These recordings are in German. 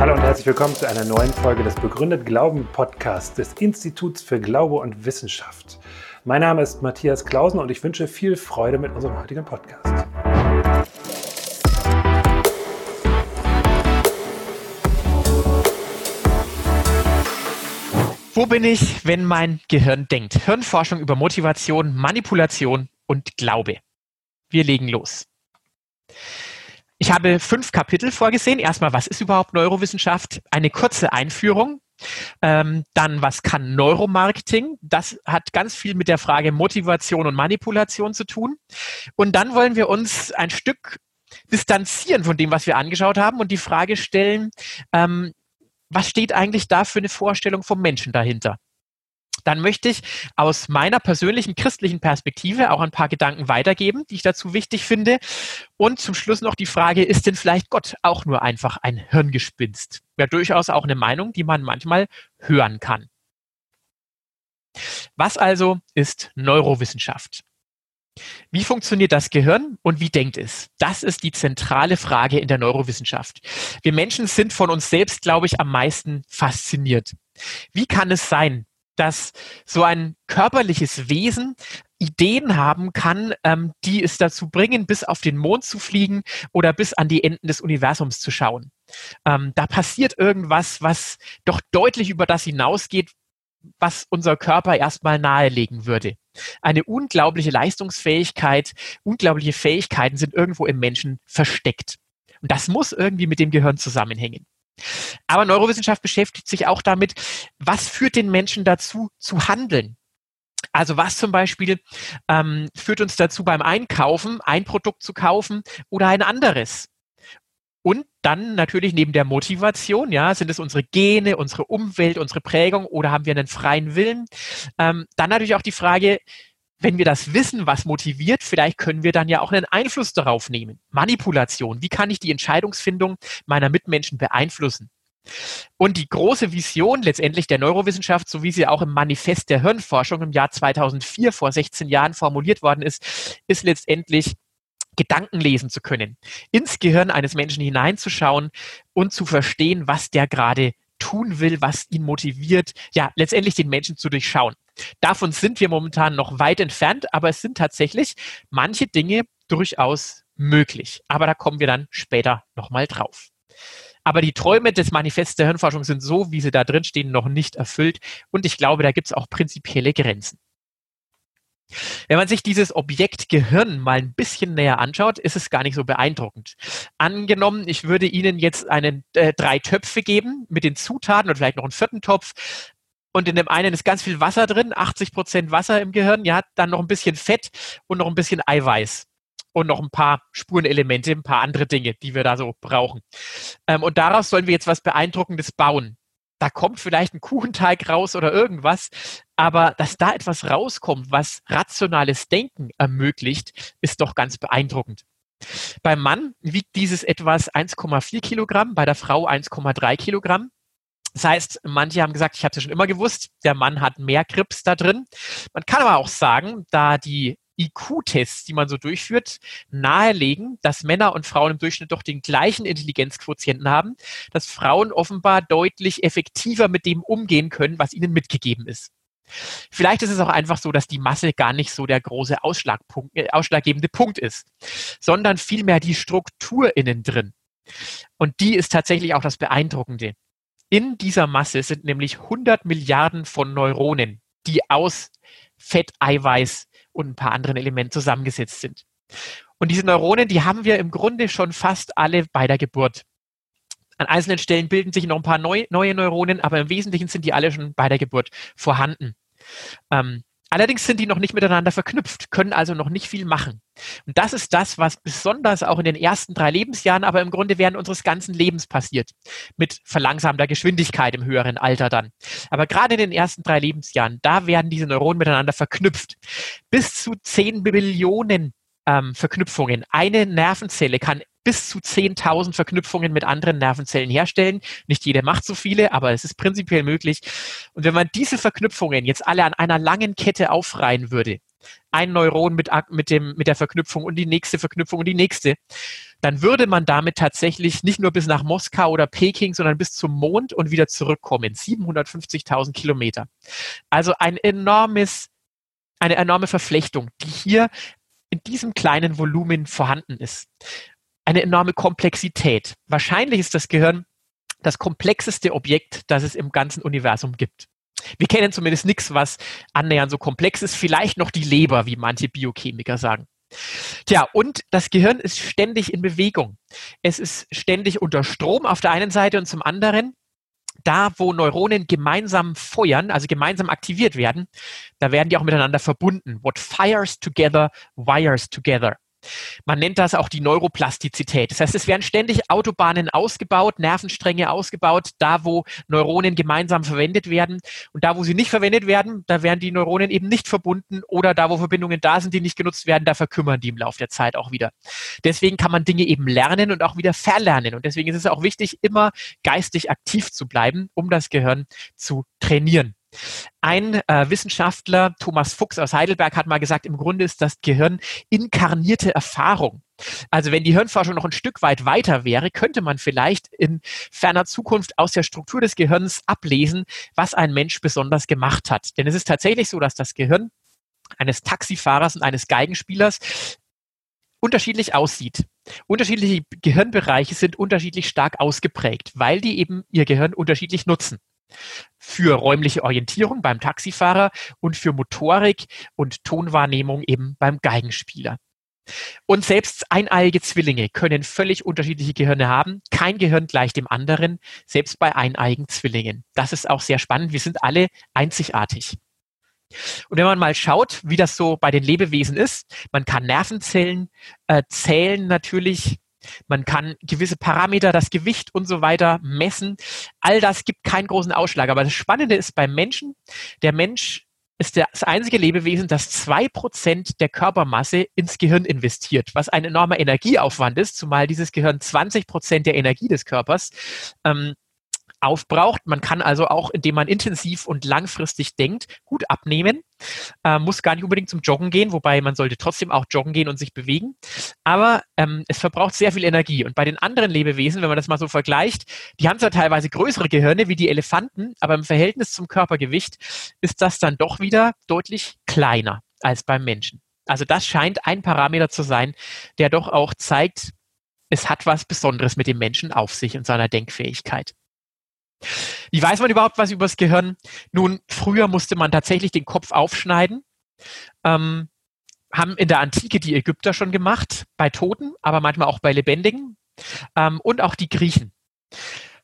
Hallo und herzlich willkommen zu einer neuen Folge des Begründet Glauben Podcasts des Instituts für Glaube und Wissenschaft. Mein Name ist Matthias Klausen und ich wünsche viel Freude mit unserem heutigen Podcast. Wo bin ich, wenn mein Gehirn denkt? Hirnforschung über Motivation, Manipulation und Glaube. Wir legen los. Ich habe fünf Kapitel vorgesehen. Erstmal, was ist überhaupt Neurowissenschaft? Eine kurze Einführung. Ähm, dann, was kann Neuromarketing? Das hat ganz viel mit der Frage Motivation und Manipulation zu tun. Und dann wollen wir uns ein Stück distanzieren von dem, was wir angeschaut haben und die Frage stellen, ähm, was steht eigentlich da für eine Vorstellung vom Menschen dahinter? Dann möchte ich aus meiner persönlichen christlichen Perspektive auch ein paar Gedanken weitergeben, die ich dazu wichtig finde. Und zum Schluss noch die Frage, ist denn vielleicht Gott auch nur einfach ein Hirngespinst? Ja, durchaus auch eine Meinung, die man manchmal hören kann. Was also ist Neurowissenschaft? Wie funktioniert das Gehirn und wie denkt es? Das ist die zentrale Frage in der Neurowissenschaft. Wir Menschen sind von uns selbst, glaube ich, am meisten fasziniert. Wie kann es sein, dass so ein körperliches Wesen Ideen haben kann, ähm, die es dazu bringen, bis auf den Mond zu fliegen oder bis an die Enden des Universums zu schauen. Ähm, da passiert irgendwas, was doch deutlich über das hinausgeht, was unser Körper erstmal nahelegen würde. Eine unglaubliche Leistungsfähigkeit, unglaubliche Fähigkeiten sind irgendwo im Menschen versteckt. Und das muss irgendwie mit dem Gehirn zusammenhängen. Aber Neurowissenschaft beschäftigt sich auch damit, was führt den Menschen dazu zu handeln. Also was zum Beispiel ähm, führt uns dazu beim Einkaufen, ein Produkt zu kaufen oder ein anderes? Und dann natürlich neben der Motivation, ja, sind es unsere Gene, unsere Umwelt, unsere Prägung oder haben wir einen freien Willen? Ähm, dann natürlich auch die Frage, wenn wir das wissen, was motiviert, vielleicht können wir dann ja auch einen Einfluss darauf nehmen. Manipulation. Wie kann ich die Entscheidungsfindung meiner Mitmenschen beeinflussen? Und die große Vision letztendlich der Neurowissenschaft, so wie sie auch im Manifest der Hirnforschung im Jahr 2004 vor 16 Jahren formuliert worden ist, ist letztendlich Gedanken lesen zu können, ins Gehirn eines Menschen hineinzuschauen und zu verstehen, was der gerade tun will, was ihn motiviert, ja, letztendlich den Menschen zu durchschauen. Davon sind wir momentan noch weit entfernt, aber es sind tatsächlich manche Dinge durchaus möglich. Aber da kommen wir dann später nochmal drauf. Aber die Träume des Manifests der Hirnforschung sind so, wie sie da drin stehen, noch nicht erfüllt. Und ich glaube, da gibt es auch prinzipielle Grenzen. Wenn man sich dieses Objekt Gehirn mal ein bisschen näher anschaut, ist es gar nicht so beeindruckend. Angenommen, ich würde Ihnen jetzt einen, äh, drei Töpfe geben mit den Zutaten und vielleicht noch einen vierten Topf. Und in dem einen ist ganz viel Wasser drin, 80 Prozent Wasser im Gehirn, ja, dann noch ein bisschen Fett und noch ein bisschen Eiweiß und noch ein paar Spurenelemente, ein paar andere Dinge, die wir da so brauchen. Ähm, und daraus sollen wir jetzt was Beeindruckendes bauen da kommt vielleicht ein Kuchenteig raus oder irgendwas, aber dass da etwas rauskommt, was rationales Denken ermöglicht, ist doch ganz beeindruckend. Beim Mann wiegt dieses etwas 1,4 Kilogramm, bei der Frau 1,3 Kilogramm. Das heißt, manche haben gesagt, ich habe es schon immer gewusst, der Mann hat mehr Krips da drin. Man kann aber auch sagen, da die IQ-Tests, die man so durchführt, nahelegen, dass Männer und Frauen im Durchschnitt doch den gleichen Intelligenzquotienten haben, dass Frauen offenbar deutlich effektiver mit dem umgehen können, was ihnen mitgegeben ist. Vielleicht ist es auch einfach so, dass die Masse gar nicht so der große Ausschlagpunkt, äh, ausschlaggebende Punkt ist, sondern vielmehr die Struktur innen drin. Und die ist tatsächlich auch das Beeindruckende. In dieser Masse sind nämlich 100 Milliarden von Neuronen, die aus Fett, Eiweiß und ein paar anderen Elementen zusammengesetzt sind. Und diese Neuronen, die haben wir im Grunde schon fast alle bei der Geburt. An einzelnen Stellen bilden sich noch ein paar neu, neue Neuronen, aber im Wesentlichen sind die alle schon bei der Geburt vorhanden. Ähm, Allerdings sind die noch nicht miteinander verknüpft, können also noch nicht viel machen. Und das ist das, was besonders auch in den ersten drei Lebensjahren, aber im Grunde während unseres ganzen Lebens passiert. Mit verlangsamter Geschwindigkeit im höheren Alter dann. Aber gerade in den ersten drei Lebensjahren, da werden diese Neuronen miteinander verknüpft. Bis zu zehn Billionen ähm, Verknüpfungen. Eine Nervenzelle kann bis zu 10.000 Verknüpfungen mit anderen Nervenzellen herstellen. Nicht jede macht so viele, aber es ist prinzipiell möglich. Und wenn man diese Verknüpfungen jetzt alle an einer langen Kette aufreihen würde, ein Neuron mit, mit, dem, mit der Verknüpfung und die nächste Verknüpfung und die nächste, dann würde man damit tatsächlich nicht nur bis nach Moskau oder Peking, sondern bis zum Mond und wieder zurückkommen. 750.000 Kilometer. Also ein enormes, eine enorme Verflechtung, die hier in diesem kleinen Volumen vorhanden ist. Eine enorme Komplexität. Wahrscheinlich ist das Gehirn das komplexeste Objekt, das es im ganzen Universum gibt. Wir kennen zumindest nichts, was annähernd so komplex ist. Vielleicht noch die Leber, wie manche Biochemiker sagen. Tja, und das Gehirn ist ständig in Bewegung. Es ist ständig unter Strom auf der einen Seite und zum anderen, da wo Neuronen gemeinsam feuern, also gemeinsam aktiviert werden, da werden die auch miteinander verbunden. What fires together, wires together. Man nennt das auch die Neuroplastizität. Das heißt, es werden ständig Autobahnen ausgebaut, Nervenstränge ausgebaut, da wo Neuronen gemeinsam verwendet werden. Und da, wo sie nicht verwendet werden, da werden die Neuronen eben nicht verbunden oder da, wo Verbindungen da sind, die nicht genutzt werden, da verkümmern die im Laufe der Zeit auch wieder. Deswegen kann man Dinge eben lernen und auch wieder verlernen. Und deswegen ist es auch wichtig, immer geistig aktiv zu bleiben, um das Gehirn zu trainieren. Ein äh, Wissenschaftler, Thomas Fuchs aus Heidelberg, hat mal gesagt, im Grunde ist das Gehirn inkarnierte Erfahrung. Also wenn die Hirnforschung noch ein Stück weit weiter wäre, könnte man vielleicht in ferner Zukunft aus der Struktur des Gehirns ablesen, was ein Mensch besonders gemacht hat. Denn es ist tatsächlich so, dass das Gehirn eines Taxifahrers und eines Geigenspielers unterschiedlich aussieht. Unterschiedliche Gehirnbereiche sind unterschiedlich stark ausgeprägt, weil die eben ihr Gehirn unterschiedlich nutzen für räumliche Orientierung beim Taxifahrer und für Motorik und Tonwahrnehmung eben beim Geigenspieler. Und selbst eineiige Zwillinge können völlig unterschiedliche Gehirne haben. Kein Gehirn gleich dem anderen, selbst bei eineigen Zwillingen. Das ist auch sehr spannend. Wir sind alle einzigartig. Und wenn man mal schaut, wie das so bei den Lebewesen ist, man kann Nervenzellen äh, zählen natürlich man kann gewisse Parameter, das Gewicht und so weiter messen. All das gibt keinen großen Ausschlag. Aber das Spannende ist beim Menschen, der Mensch ist das einzige Lebewesen, das zwei Prozent der Körpermasse ins Gehirn investiert, was ein enormer Energieaufwand ist, zumal dieses Gehirn 20 Prozent der Energie des Körpers ähm, aufbraucht. Man kann also auch, indem man intensiv und langfristig denkt, gut abnehmen. Äh, muss gar nicht unbedingt zum Joggen gehen, wobei man sollte trotzdem auch joggen gehen und sich bewegen. Aber ähm, es verbraucht sehr viel Energie. Und bei den anderen Lebewesen, wenn man das mal so vergleicht, die haben zwar teilweise größere Gehirne wie die Elefanten, aber im Verhältnis zum Körpergewicht ist das dann doch wieder deutlich kleiner als beim Menschen. Also das scheint ein Parameter zu sein, der doch auch zeigt, es hat was Besonderes mit dem Menschen auf sich und seiner Denkfähigkeit. Wie weiß man überhaupt was über das Gehirn? Nun, früher musste man tatsächlich den Kopf aufschneiden. Ähm, haben in der Antike die Ägypter schon gemacht, bei Toten, aber manchmal auch bei Lebendigen ähm, und auch die Griechen.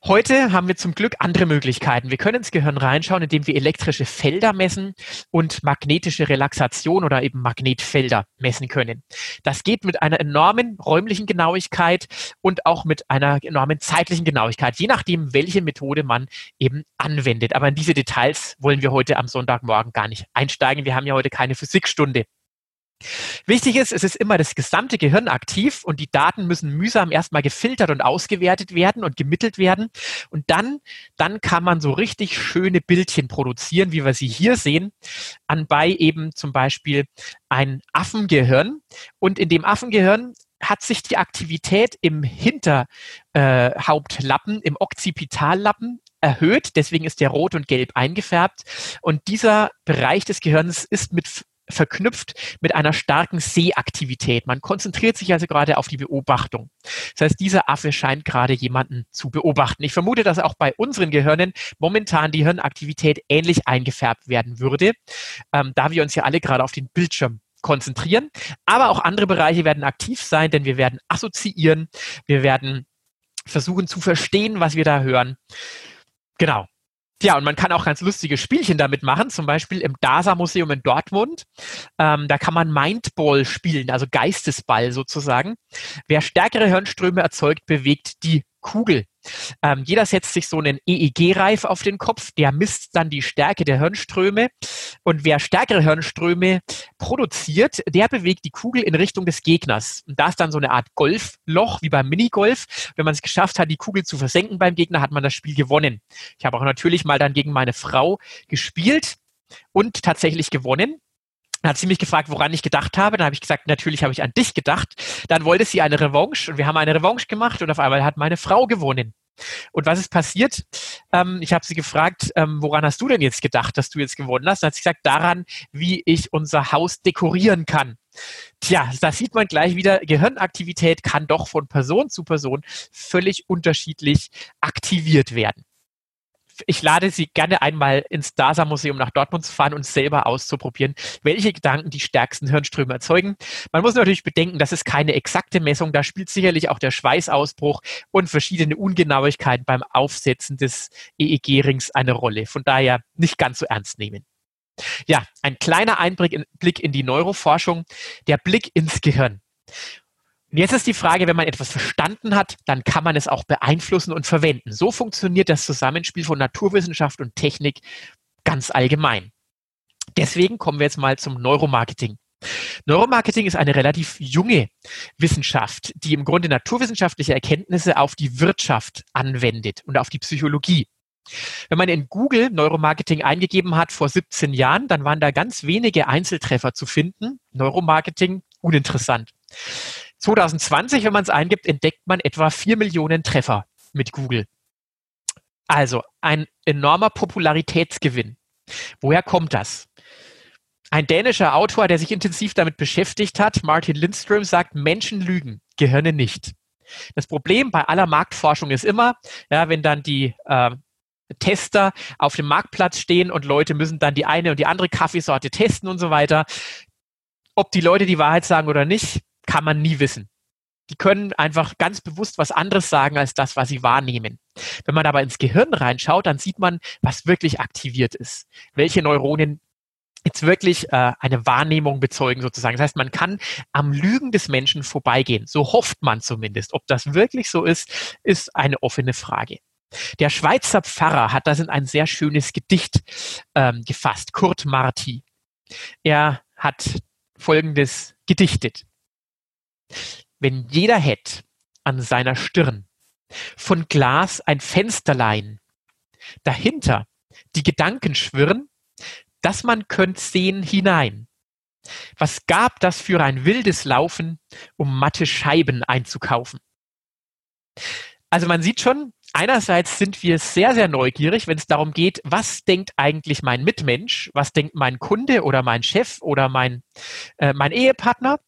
Heute haben wir zum Glück andere Möglichkeiten. Wir können ins Gehirn reinschauen, indem wir elektrische Felder messen und magnetische Relaxation oder eben Magnetfelder messen können. Das geht mit einer enormen räumlichen Genauigkeit und auch mit einer enormen zeitlichen Genauigkeit, je nachdem, welche Methode man eben anwendet. Aber in diese Details wollen wir heute am Sonntagmorgen gar nicht einsteigen. Wir haben ja heute keine Physikstunde. Wichtig ist, es ist immer das gesamte Gehirn aktiv und die Daten müssen mühsam erstmal gefiltert und ausgewertet werden und gemittelt werden. Und dann, dann kann man so richtig schöne Bildchen produzieren, wie wir sie hier sehen, anbei eben zum Beispiel ein Affengehirn. Und in dem Affengehirn hat sich die Aktivität im Hinterhauptlappen, äh, im Occipitallappen erhöht. Deswegen ist der rot und gelb eingefärbt. Und dieser Bereich des Gehirns ist mit verknüpft mit einer starken Sehaktivität. Man konzentriert sich also gerade auf die Beobachtung. Das heißt, dieser Affe scheint gerade jemanden zu beobachten. Ich vermute, dass auch bei unseren Gehirnen momentan die Hirnaktivität ähnlich eingefärbt werden würde, ähm, da wir uns ja alle gerade auf den Bildschirm konzentrieren. Aber auch andere Bereiche werden aktiv sein, denn wir werden assoziieren, wir werden versuchen zu verstehen, was wir da hören. Genau. Ja, und man kann auch ganz lustige Spielchen damit machen, zum Beispiel im DASA-Museum in Dortmund. Ähm, da kann man Mindball spielen, also Geistesball sozusagen. Wer stärkere Hirnströme erzeugt, bewegt die Kugel. Ähm, jeder setzt sich so einen EEG-Reif auf den Kopf, der misst dann die Stärke der Hirnströme. Und wer stärkere Hirnströme produziert, der bewegt die Kugel in Richtung des Gegners. Und da ist dann so eine Art Golfloch wie beim Minigolf. Wenn man es geschafft hat, die Kugel zu versenken beim Gegner, hat man das Spiel gewonnen. Ich habe auch natürlich mal dann gegen meine Frau gespielt und tatsächlich gewonnen. Dann hat sie mich gefragt, woran ich gedacht habe. Dann habe ich gesagt, natürlich habe ich an dich gedacht. Dann wollte sie eine Revanche und wir haben eine Revanche gemacht und auf einmal hat meine Frau gewonnen. Und was ist passiert? Ähm, ich habe sie gefragt, ähm, woran hast du denn jetzt gedacht, dass du jetzt gewonnen hast? Dann hat sie gesagt, daran, wie ich unser Haus dekorieren kann. Tja, da sieht man gleich wieder, Gehirnaktivität kann doch von Person zu Person völlig unterschiedlich aktiviert werden ich lade Sie gerne einmal ins DASA-Museum nach Dortmund zu fahren und selber auszuprobieren, welche Gedanken die stärksten Hirnströme erzeugen. Man muss natürlich bedenken, das ist keine exakte Messung. Da spielt sicherlich auch der Schweißausbruch und verschiedene Ungenauigkeiten beim Aufsetzen des EEG-Rings eine Rolle. Von daher nicht ganz so ernst nehmen. Ja, ein kleiner Einblick in, Blick in die Neuroforschung, der Blick ins Gehirn. Jetzt ist die Frage, wenn man etwas verstanden hat, dann kann man es auch beeinflussen und verwenden. So funktioniert das Zusammenspiel von Naturwissenschaft und Technik ganz allgemein. Deswegen kommen wir jetzt mal zum Neuromarketing. Neuromarketing ist eine relativ junge Wissenschaft, die im Grunde naturwissenschaftliche Erkenntnisse auf die Wirtschaft anwendet und auf die Psychologie. Wenn man in Google Neuromarketing eingegeben hat vor 17 Jahren, dann waren da ganz wenige Einzeltreffer zu finden. Neuromarketing uninteressant. 2020, wenn man es eingibt, entdeckt man etwa 4 Millionen Treffer mit Google. Also ein enormer Popularitätsgewinn. Woher kommt das? Ein dänischer Autor, der sich intensiv damit beschäftigt hat, Martin Lindström, sagt, Menschen lügen, Gehirne nicht. Das Problem bei aller Marktforschung ist immer, ja, wenn dann die äh, Tester auf dem Marktplatz stehen und Leute müssen dann die eine und die andere Kaffeesorte testen und so weiter. Ob die Leute die Wahrheit sagen oder nicht, kann man nie wissen. Die können einfach ganz bewusst was anderes sagen als das, was sie wahrnehmen. Wenn man aber ins Gehirn reinschaut, dann sieht man, was wirklich aktiviert ist. Welche Neuronen jetzt wirklich äh, eine Wahrnehmung bezeugen sozusagen. Das heißt, man kann am Lügen des Menschen vorbeigehen. So hofft man zumindest. Ob das wirklich so ist, ist eine offene Frage. Der Schweizer Pfarrer hat das in ein sehr schönes Gedicht ähm, gefasst, Kurt Marti. Er hat Folgendes gedichtet. Wenn jeder hätt an seiner Stirn von Glas ein Fensterlein, dahinter die Gedanken schwirren, dass man könnt sehen hinein. Was gab das für ein wildes Laufen, um matte Scheiben einzukaufen? Also man sieht schon, einerseits sind wir sehr, sehr neugierig, wenn es darum geht, was denkt eigentlich mein Mitmensch, was denkt mein Kunde oder mein Chef oder mein, äh, mein Ehepartner.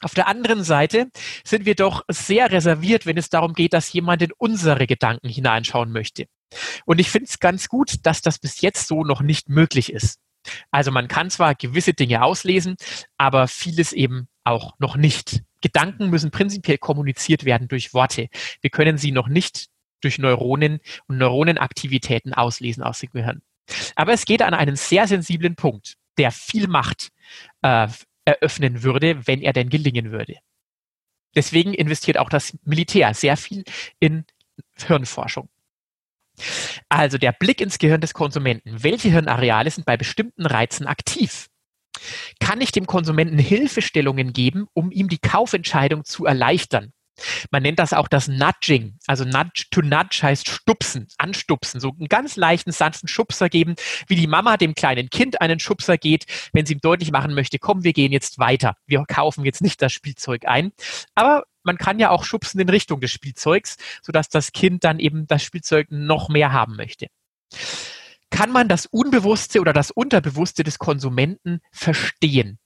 Auf der anderen Seite sind wir doch sehr reserviert, wenn es darum geht, dass jemand in unsere Gedanken hineinschauen möchte. Und ich finde es ganz gut, dass das bis jetzt so noch nicht möglich ist. Also man kann zwar gewisse Dinge auslesen, aber vieles eben auch noch nicht. Gedanken müssen prinzipiell kommuniziert werden durch Worte. Wir können sie noch nicht durch Neuronen und Neuronenaktivitäten auslesen aus dem Gehirn. Aber es geht an einen sehr sensiblen Punkt, der viel Macht äh, eröffnen würde, wenn er denn gelingen würde. Deswegen investiert auch das Militär sehr viel in Hirnforschung. Also der Blick ins Gehirn des Konsumenten. Welche Hirnareale sind bei bestimmten Reizen aktiv? Kann ich dem Konsumenten Hilfestellungen geben, um ihm die Kaufentscheidung zu erleichtern? Man nennt das auch das Nudging. Also nudge to nudge heißt stupsen, anstupsen, so einen ganz leichten, sanften Schubser geben, wie die Mama dem kleinen Kind einen Schubser geht, wenn sie ihm deutlich machen möchte, komm, wir gehen jetzt weiter. Wir kaufen jetzt nicht das Spielzeug ein. Aber man kann ja auch schubsen in Richtung des Spielzeugs, sodass das Kind dann eben das Spielzeug noch mehr haben möchte. Kann man das Unbewusste oder das Unterbewusste des Konsumenten verstehen?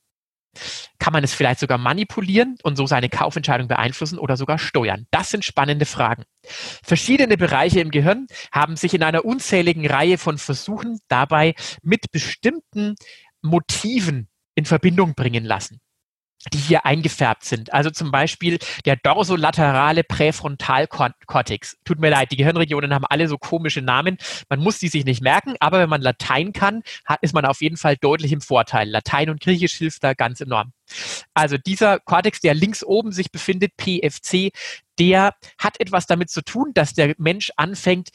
Kann man es vielleicht sogar manipulieren und so seine Kaufentscheidung beeinflussen oder sogar steuern? Das sind spannende Fragen. Verschiedene Bereiche im Gehirn haben sich in einer unzähligen Reihe von Versuchen dabei mit bestimmten Motiven in Verbindung bringen lassen die hier eingefärbt sind. Also zum Beispiel der dorsolaterale Präfrontalkortex. Tut mir leid, die Gehirnregionen haben alle so komische Namen. Man muss die sich nicht merken, aber wenn man Latein kann, ist man auf jeden Fall deutlich im Vorteil. Latein und Griechisch hilft da ganz enorm. Also dieser Kortex, der links oben sich befindet, PFC, der hat etwas damit zu tun, dass der Mensch anfängt,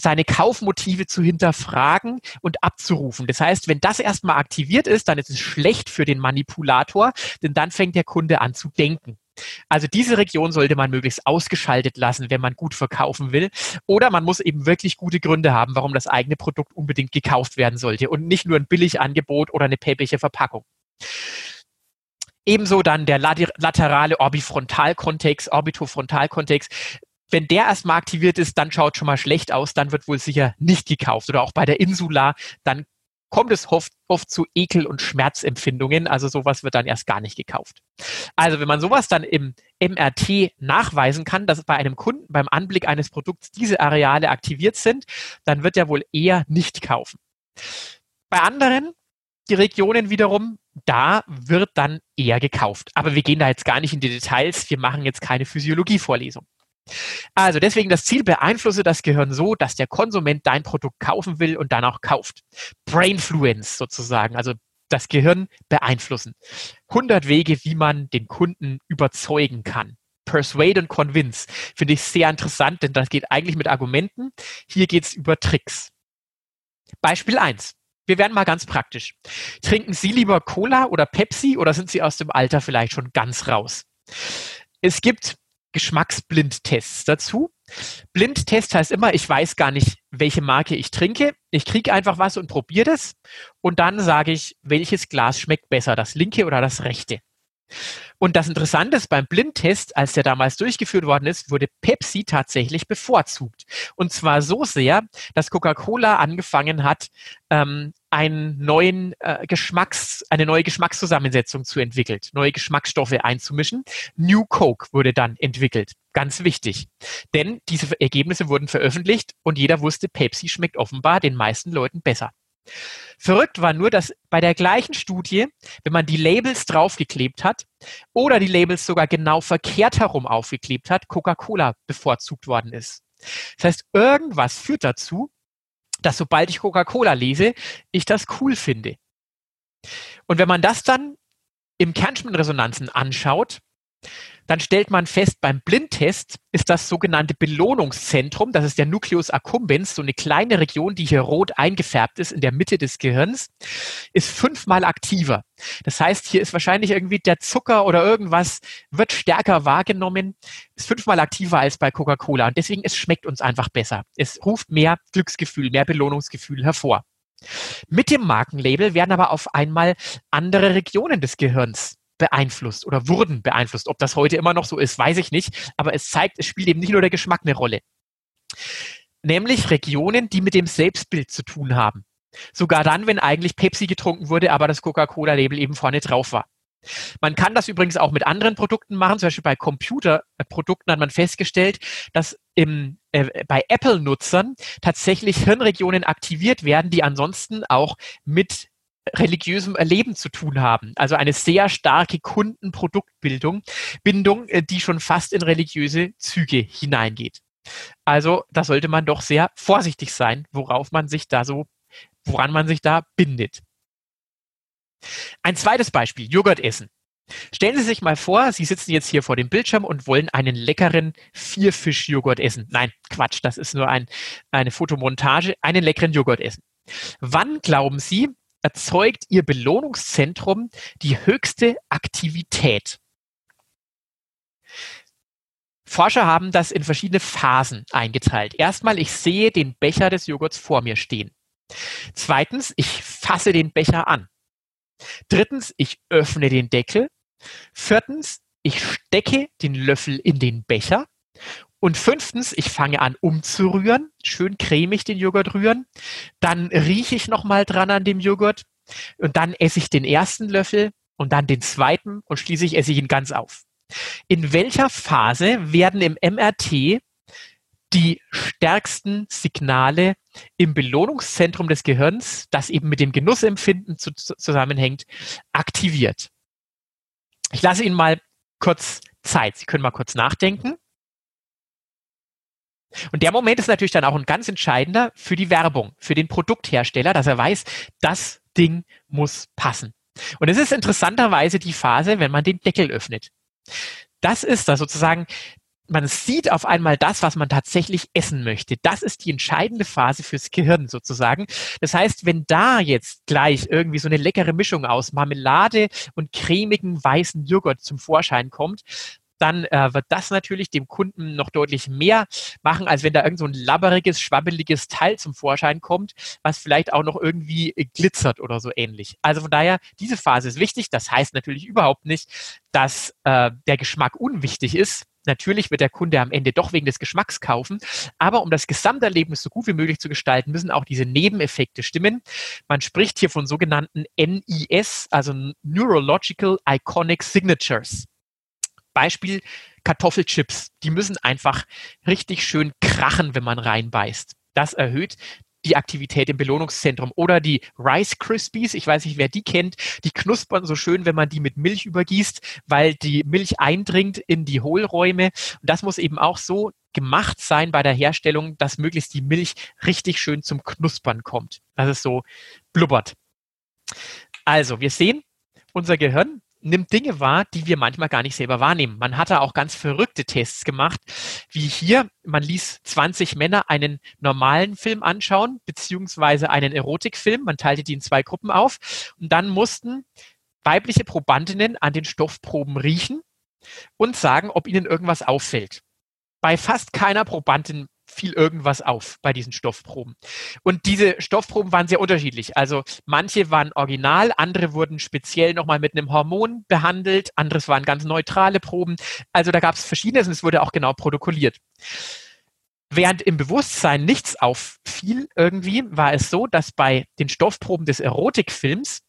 seine Kaufmotive zu hinterfragen und abzurufen. Das heißt, wenn das erstmal aktiviert ist, dann ist es schlecht für den Manipulator, denn dann fängt der Kunde an zu denken. Also diese Region sollte man möglichst ausgeschaltet lassen, wenn man gut verkaufen will. Oder man muss eben wirklich gute Gründe haben, warum das eigene Produkt unbedingt gekauft werden sollte und nicht nur ein Billigangebot oder eine päppliche Verpackung. Ebenso dann der laterale Orbifrontalkontext, Orbitofrontalkontext. Wenn der erstmal aktiviert ist, dann schaut schon mal schlecht aus, dann wird wohl sicher nicht gekauft. Oder auch bei der Insula, dann kommt es oft, oft zu Ekel- und Schmerzempfindungen. Also sowas wird dann erst gar nicht gekauft. Also wenn man sowas dann im MRT nachweisen kann, dass bei einem Kunden beim Anblick eines Produkts diese Areale aktiviert sind, dann wird er wohl eher nicht kaufen. Bei anderen, die Regionen wiederum, da wird dann eher gekauft. Aber wir gehen da jetzt gar nicht in die Details. Wir machen jetzt keine Physiologievorlesung. Also deswegen das Ziel beeinflusse das Gehirn so, dass der Konsument dein Produkt kaufen will und dann auch kauft. Brainfluence sozusagen, also das Gehirn beeinflussen. 100 Wege, wie man den Kunden überzeugen kann. Persuade und Convince finde ich sehr interessant, denn das geht eigentlich mit Argumenten. Hier geht es über Tricks. Beispiel 1. Wir werden mal ganz praktisch. Trinken Sie lieber Cola oder Pepsi oder sind Sie aus dem Alter vielleicht schon ganz raus? Es gibt Geschmacksblindtests dazu. Blindtest heißt immer, ich weiß gar nicht, welche Marke ich trinke. Ich kriege einfach was und probiere das. Und dann sage ich, welches Glas schmeckt besser, das linke oder das rechte. Und das Interessante ist, beim Blindtest, als der damals durchgeführt worden ist, wurde Pepsi tatsächlich bevorzugt. Und zwar so sehr, dass Coca-Cola angefangen hat, ähm, einen neuen äh, Geschmacks, eine neue Geschmackszusammensetzung zu entwickeln, neue Geschmacksstoffe einzumischen. New Coke wurde dann entwickelt. Ganz wichtig. Denn diese Ergebnisse wurden veröffentlicht und jeder wusste, Pepsi schmeckt offenbar den meisten Leuten besser. Verrückt war nur, dass bei der gleichen Studie, wenn man die Labels draufgeklebt hat oder die Labels sogar genau verkehrt herum aufgeklebt hat, Coca-Cola bevorzugt worden ist. Das heißt, irgendwas führt dazu, dass sobald ich Coca-Cola lese, ich das cool finde. Und wenn man das dann im Kernspinresonanzen anschaut, dann stellt man fest, beim Blindtest ist das sogenannte Belohnungszentrum, das ist der Nucleus accumbens, so eine kleine Region, die hier rot eingefärbt ist in der Mitte des Gehirns, ist fünfmal aktiver. Das heißt, hier ist wahrscheinlich irgendwie der Zucker oder irgendwas wird stärker wahrgenommen, ist fünfmal aktiver als bei Coca-Cola und deswegen es schmeckt uns einfach besser. Es ruft mehr Glücksgefühl, mehr Belohnungsgefühl hervor. Mit dem Markenlabel werden aber auf einmal andere Regionen des Gehirns beeinflusst oder wurden beeinflusst. Ob das heute immer noch so ist, weiß ich nicht. Aber es zeigt, es spielt eben nicht nur der Geschmack eine Rolle. Nämlich Regionen, die mit dem Selbstbild zu tun haben. Sogar dann, wenn eigentlich Pepsi getrunken wurde, aber das Coca-Cola-Label eben vorne drauf war. Man kann das übrigens auch mit anderen Produkten machen. Zum Beispiel bei Computerprodukten hat man festgestellt, dass im, äh, bei Apple-Nutzern tatsächlich Hirnregionen aktiviert werden, die ansonsten auch mit religiösem Erleben zu tun haben. Also eine sehr starke Kundenproduktbildung, Bindung, äh, die schon fast in religiöse Züge hineingeht. Also da sollte man doch sehr vorsichtig sein, worauf man sich da so, woran man sich da bindet. Ein zweites Beispiel, Joghurt essen. Stellen Sie sich mal vor, Sie sitzen jetzt hier vor dem Bildschirm und wollen einen leckeren Vierfisch-Joghurt essen. Nein, Quatsch, das ist nur ein, eine Fotomontage, einen leckeren Joghurt essen. Wann glauben Sie, erzeugt Ihr Belohnungszentrum die höchste Aktivität. Forscher haben das in verschiedene Phasen eingeteilt. Erstmal, ich sehe den Becher des Joghurts vor mir stehen. Zweitens, ich fasse den Becher an. Drittens, ich öffne den Deckel. Viertens, ich stecke den Löffel in den Becher. Und fünftens, ich fange an umzurühren, schön cremig den Joghurt rühren. Dann rieche ich nochmal dran an dem Joghurt und dann esse ich den ersten Löffel und dann den zweiten und schließlich esse ich ihn ganz auf. In welcher Phase werden im MRT die stärksten Signale im Belohnungszentrum des Gehirns, das eben mit dem Genussempfinden zu, zusammenhängt, aktiviert? Ich lasse Ihnen mal kurz Zeit. Sie können mal kurz nachdenken. Und der Moment ist natürlich dann auch ein ganz entscheidender für die Werbung, für den Produkthersteller, dass er weiß, das Ding muss passen. Und es ist interessanterweise die Phase, wenn man den Deckel öffnet. Das ist da sozusagen, man sieht auf einmal das, was man tatsächlich essen möchte. Das ist die entscheidende Phase fürs Gehirn sozusagen. Das heißt, wenn da jetzt gleich irgendwie so eine leckere Mischung aus Marmelade und cremigen weißen Joghurt zum Vorschein kommt, dann äh, wird das natürlich dem Kunden noch deutlich mehr machen, als wenn da irgend so ein labberiges, schwabbeliges Teil zum Vorschein kommt, was vielleicht auch noch irgendwie glitzert oder so ähnlich. Also von daher, diese Phase ist wichtig. Das heißt natürlich überhaupt nicht, dass äh, der Geschmack unwichtig ist. Natürlich wird der Kunde am Ende doch wegen des Geschmacks kaufen, aber um das Gesamterlebnis so gut wie möglich zu gestalten, müssen auch diese Nebeneffekte stimmen. Man spricht hier von sogenannten NIS, also Neurological Iconic Signatures. Beispiel Kartoffelchips. Die müssen einfach richtig schön krachen, wenn man reinbeißt. Das erhöht die Aktivität im Belohnungszentrum. Oder die Rice Krispies, ich weiß nicht, wer die kennt, die knuspern so schön, wenn man die mit Milch übergießt, weil die Milch eindringt in die Hohlräume. Und das muss eben auch so gemacht sein bei der Herstellung, dass möglichst die Milch richtig schön zum Knuspern kommt. Dass es so blubbert. Also, wir sehen, unser Gehirn nimmt Dinge wahr, die wir manchmal gar nicht selber wahrnehmen. Man hatte auch ganz verrückte Tests gemacht, wie hier, man ließ 20 Männer einen normalen Film anschauen, beziehungsweise einen Erotikfilm. Man teilte die in zwei Gruppen auf und dann mussten weibliche Probandinnen an den Stoffproben riechen und sagen, ob ihnen irgendwas auffällt. Bei fast keiner Probandin fiel irgendwas auf bei diesen Stoffproben. Und diese Stoffproben waren sehr unterschiedlich. Also manche waren original, andere wurden speziell nochmal mit einem Hormon behandelt, anderes waren ganz neutrale Proben. Also da gab es verschiedenes und es wurde auch genau protokolliert. Während im Bewusstsein nichts auffiel irgendwie, war es so, dass bei den Stoffproben des Erotikfilms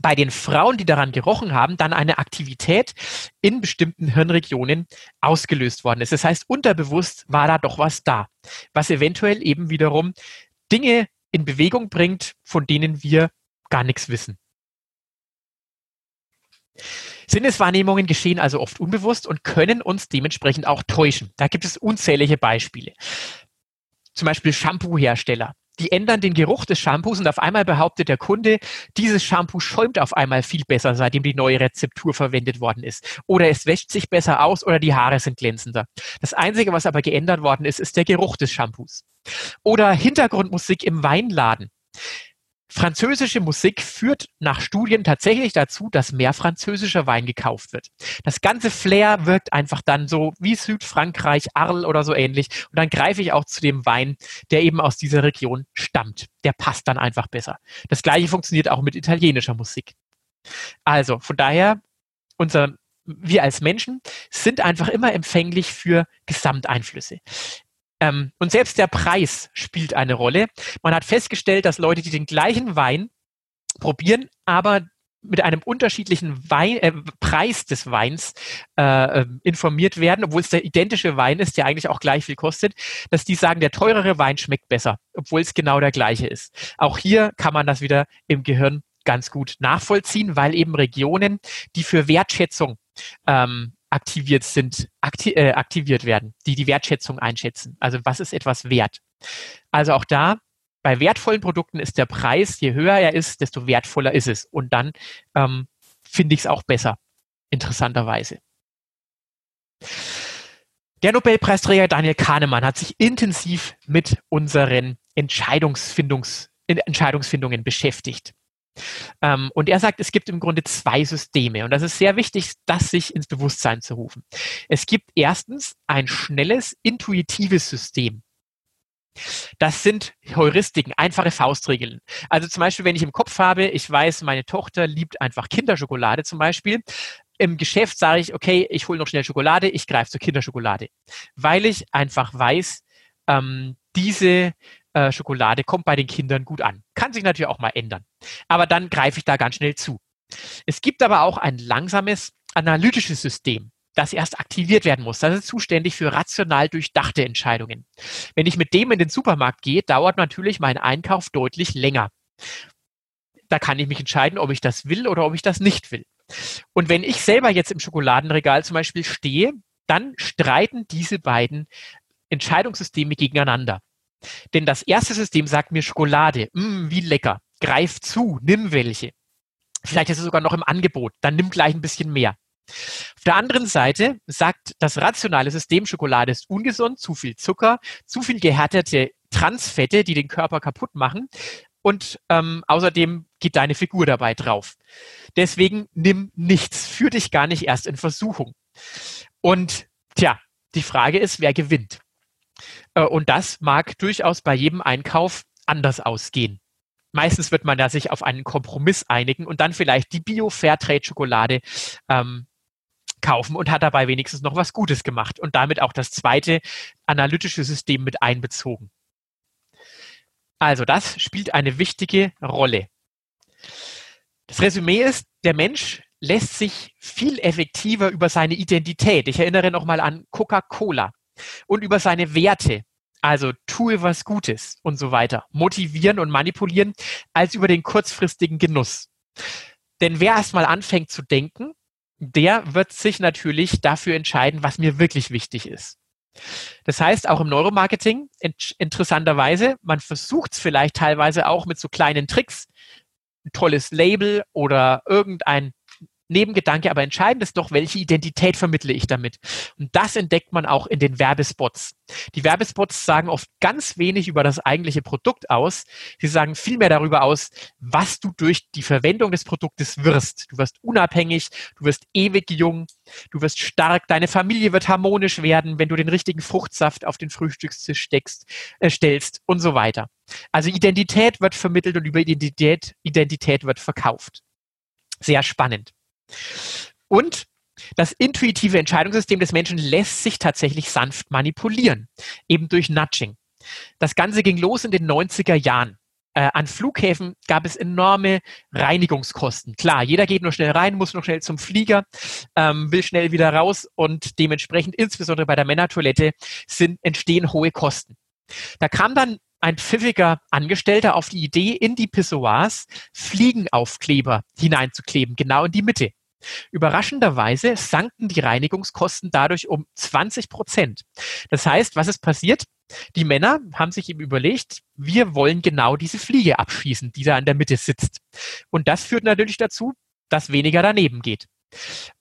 bei den Frauen, die daran gerochen haben, dann eine Aktivität in bestimmten Hirnregionen ausgelöst worden ist. Das heißt, unterbewusst war da doch was da, was eventuell eben wiederum Dinge in Bewegung bringt, von denen wir gar nichts wissen. Sinneswahrnehmungen geschehen also oft unbewusst und können uns dementsprechend auch täuschen. Da gibt es unzählige Beispiele. Zum Beispiel Shampoo-Hersteller die ändern den Geruch des Shampoos und auf einmal behauptet der Kunde, dieses Shampoo schäumt auf einmal viel besser, seitdem die neue Rezeptur verwendet worden ist. Oder es wäscht sich besser aus oder die Haare sind glänzender. Das Einzige, was aber geändert worden ist, ist der Geruch des Shampoos. Oder Hintergrundmusik im Weinladen. Französische Musik führt nach Studien tatsächlich dazu, dass mehr französischer Wein gekauft wird. Das ganze Flair wirkt einfach dann so wie Südfrankreich, Arles oder so ähnlich. Und dann greife ich auch zu dem Wein, der eben aus dieser Region stammt. Der passt dann einfach besser. Das gleiche funktioniert auch mit italienischer Musik. Also von daher, unser wir als Menschen sind einfach immer empfänglich für Gesamteinflüsse. Ähm, und selbst der Preis spielt eine Rolle. Man hat festgestellt, dass Leute, die den gleichen Wein probieren, aber mit einem unterschiedlichen Wein, äh, Preis des Weins äh, ähm, informiert werden, obwohl es der identische Wein ist, der eigentlich auch gleich viel kostet, dass die sagen, der teurere Wein schmeckt besser, obwohl es genau der gleiche ist. Auch hier kann man das wieder im Gehirn ganz gut nachvollziehen, weil eben Regionen, die für Wertschätzung ähm, aktiviert sind, akti äh, aktiviert werden, die die Wertschätzung einschätzen. Also was ist etwas wert? Also auch da, bei wertvollen Produkten ist der Preis, je höher er ist, desto wertvoller ist es. Und dann ähm, finde ich es auch besser, interessanterweise. Der Nobelpreisträger Daniel Kahnemann hat sich intensiv mit unseren Entscheidungsfindungs Entscheidungsfindungen beschäftigt. Ähm, und er sagt, es gibt im Grunde zwei Systeme. Und das ist sehr wichtig, das sich ins Bewusstsein zu rufen. Es gibt erstens ein schnelles, intuitives System. Das sind Heuristiken, einfache Faustregeln. Also zum Beispiel, wenn ich im Kopf habe, ich weiß, meine Tochter liebt einfach Kinderschokolade zum Beispiel. Im Geschäft sage ich, okay, ich hole noch schnell Schokolade, ich greife zur Kinderschokolade. Weil ich einfach weiß, ähm, diese äh, Schokolade kommt bei den Kindern gut an. Kann sich natürlich auch mal ändern. Aber dann greife ich da ganz schnell zu. Es gibt aber auch ein langsames analytisches System, das erst aktiviert werden muss. Das ist zuständig für rational durchdachte Entscheidungen. Wenn ich mit dem in den Supermarkt gehe, dauert natürlich mein Einkauf deutlich länger. Da kann ich mich entscheiden, ob ich das will oder ob ich das nicht will. Und wenn ich selber jetzt im Schokoladenregal zum Beispiel stehe, dann streiten diese beiden Entscheidungssysteme gegeneinander. Denn das erste System sagt mir Schokolade, mm, wie lecker, greif zu, nimm welche. Vielleicht ist es sogar noch im Angebot, dann nimm gleich ein bisschen mehr. Auf der anderen Seite sagt das rationale System, Schokolade ist ungesund, zu viel Zucker, zu viel gehärtete Transfette, die den Körper kaputt machen. und ähm, außerdem geht deine Figur dabei drauf. Deswegen nimm nichts, führ dich gar nicht erst in Versuchung. Und tja, die Frage ist, wer gewinnt? Äh, und das mag durchaus bei jedem Einkauf anders ausgehen. Meistens wird man da sich auf einen Kompromiss einigen und dann vielleicht die Bio-Fairtrade-Schokolade ähm, kaufen und hat dabei wenigstens noch was Gutes gemacht und damit auch das zweite analytische System mit einbezogen. Also das spielt eine wichtige Rolle. Das Resümee ist, der Mensch lässt sich viel effektiver über seine Identität, ich erinnere nochmal an Coca-Cola, und über seine Werte, also tue was Gutes und so weiter, motivieren und manipulieren, als über den kurzfristigen Genuss. Denn wer erstmal anfängt zu denken, der wird sich natürlich dafür entscheiden, was mir wirklich wichtig ist. Das heißt, auch im Neuromarketing, interessanterweise, man versucht es vielleicht teilweise auch mit so kleinen Tricks, ein tolles Label oder irgendein Nebengedanke, aber entscheidend ist doch, welche Identität vermittle ich damit. Und das entdeckt man auch in den Werbespots. Die Werbespots sagen oft ganz wenig über das eigentliche Produkt aus. Sie sagen viel mehr darüber aus, was du durch die Verwendung des Produktes wirst. Du wirst unabhängig, du wirst ewig jung, du wirst stark, deine Familie wird harmonisch werden, wenn du den richtigen Fruchtsaft auf den Frühstückstisch steckst, äh, stellst und so weiter. Also Identität wird vermittelt und über Identität, Identität wird verkauft. Sehr spannend. Und das intuitive Entscheidungssystem des Menschen lässt sich tatsächlich sanft manipulieren, eben durch Nudging. Das Ganze ging los in den 90er Jahren. Äh, an Flughäfen gab es enorme Reinigungskosten. Klar, jeder geht nur schnell rein, muss noch schnell zum Flieger, ähm, will schnell wieder raus und dementsprechend, insbesondere bei der Männertoilette, sind, entstehen hohe Kosten. Da kam dann ein pfiffiger Angestellter auf die Idee, in die Pissoirs Fliegenaufkleber hineinzukleben, genau in die Mitte. Überraschenderweise sanken die Reinigungskosten dadurch um 20 Prozent. Das heißt, was ist passiert? Die Männer haben sich eben überlegt, wir wollen genau diese Fliege abschießen, die da in der Mitte sitzt. Und das führt natürlich dazu, dass weniger daneben geht.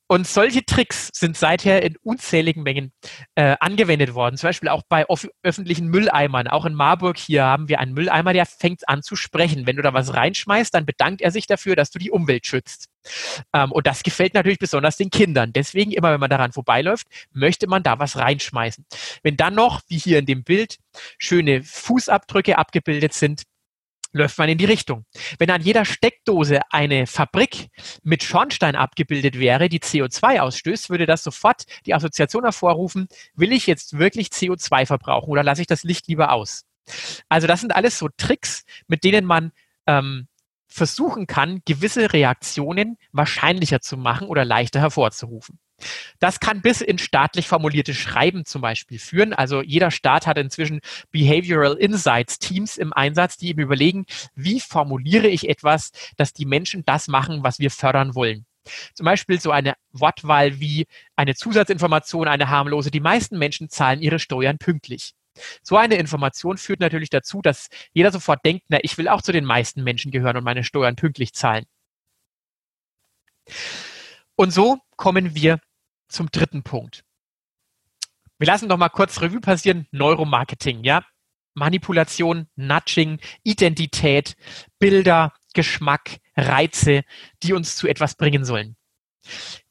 Und solche Tricks sind seither in unzähligen Mengen äh, angewendet worden. Zum Beispiel auch bei öffentlichen Mülleimern. Auch in Marburg hier haben wir einen Mülleimer, der fängt an zu sprechen. Wenn du da was reinschmeißt, dann bedankt er sich dafür, dass du die Umwelt schützt. Ähm, und das gefällt natürlich besonders den Kindern. Deswegen, immer wenn man daran vorbeiläuft, möchte man da was reinschmeißen. Wenn dann noch, wie hier in dem Bild, schöne Fußabdrücke abgebildet sind, läuft man in die Richtung. Wenn an jeder Steckdose eine Fabrik mit Schornstein abgebildet wäre, die CO2 ausstößt, würde das sofort die Assoziation hervorrufen, will ich jetzt wirklich CO2 verbrauchen oder lasse ich das Licht lieber aus? Also das sind alles so Tricks, mit denen man ähm, versuchen kann, gewisse Reaktionen wahrscheinlicher zu machen oder leichter hervorzurufen. Das kann bis in staatlich formulierte Schreiben zum Beispiel führen. Also jeder Staat hat inzwischen Behavioral Insights Teams im Einsatz, die eben überlegen, wie formuliere ich etwas, dass die Menschen das machen, was wir fördern wollen. Zum Beispiel so eine Wortwahl wie eine Zusatzinformation, eine harmlose. Die meisten Menschen zahlen ihre Steuern pünktlich. So eine Information führt natürlich dazu, dass jeder sofort denkt, na, ich will auch zu den meisten Menschen gehören und meine Steuern pünktlich zahlen. Und so kommen wir zum dritten Punkt. Wir lassen doch mal kurz Revue passieren. Neuromarketing, ja. Manipulation, Nudging, Identität, Bilder, Geschmack, Reize, die uns zu etwas bringen sollen.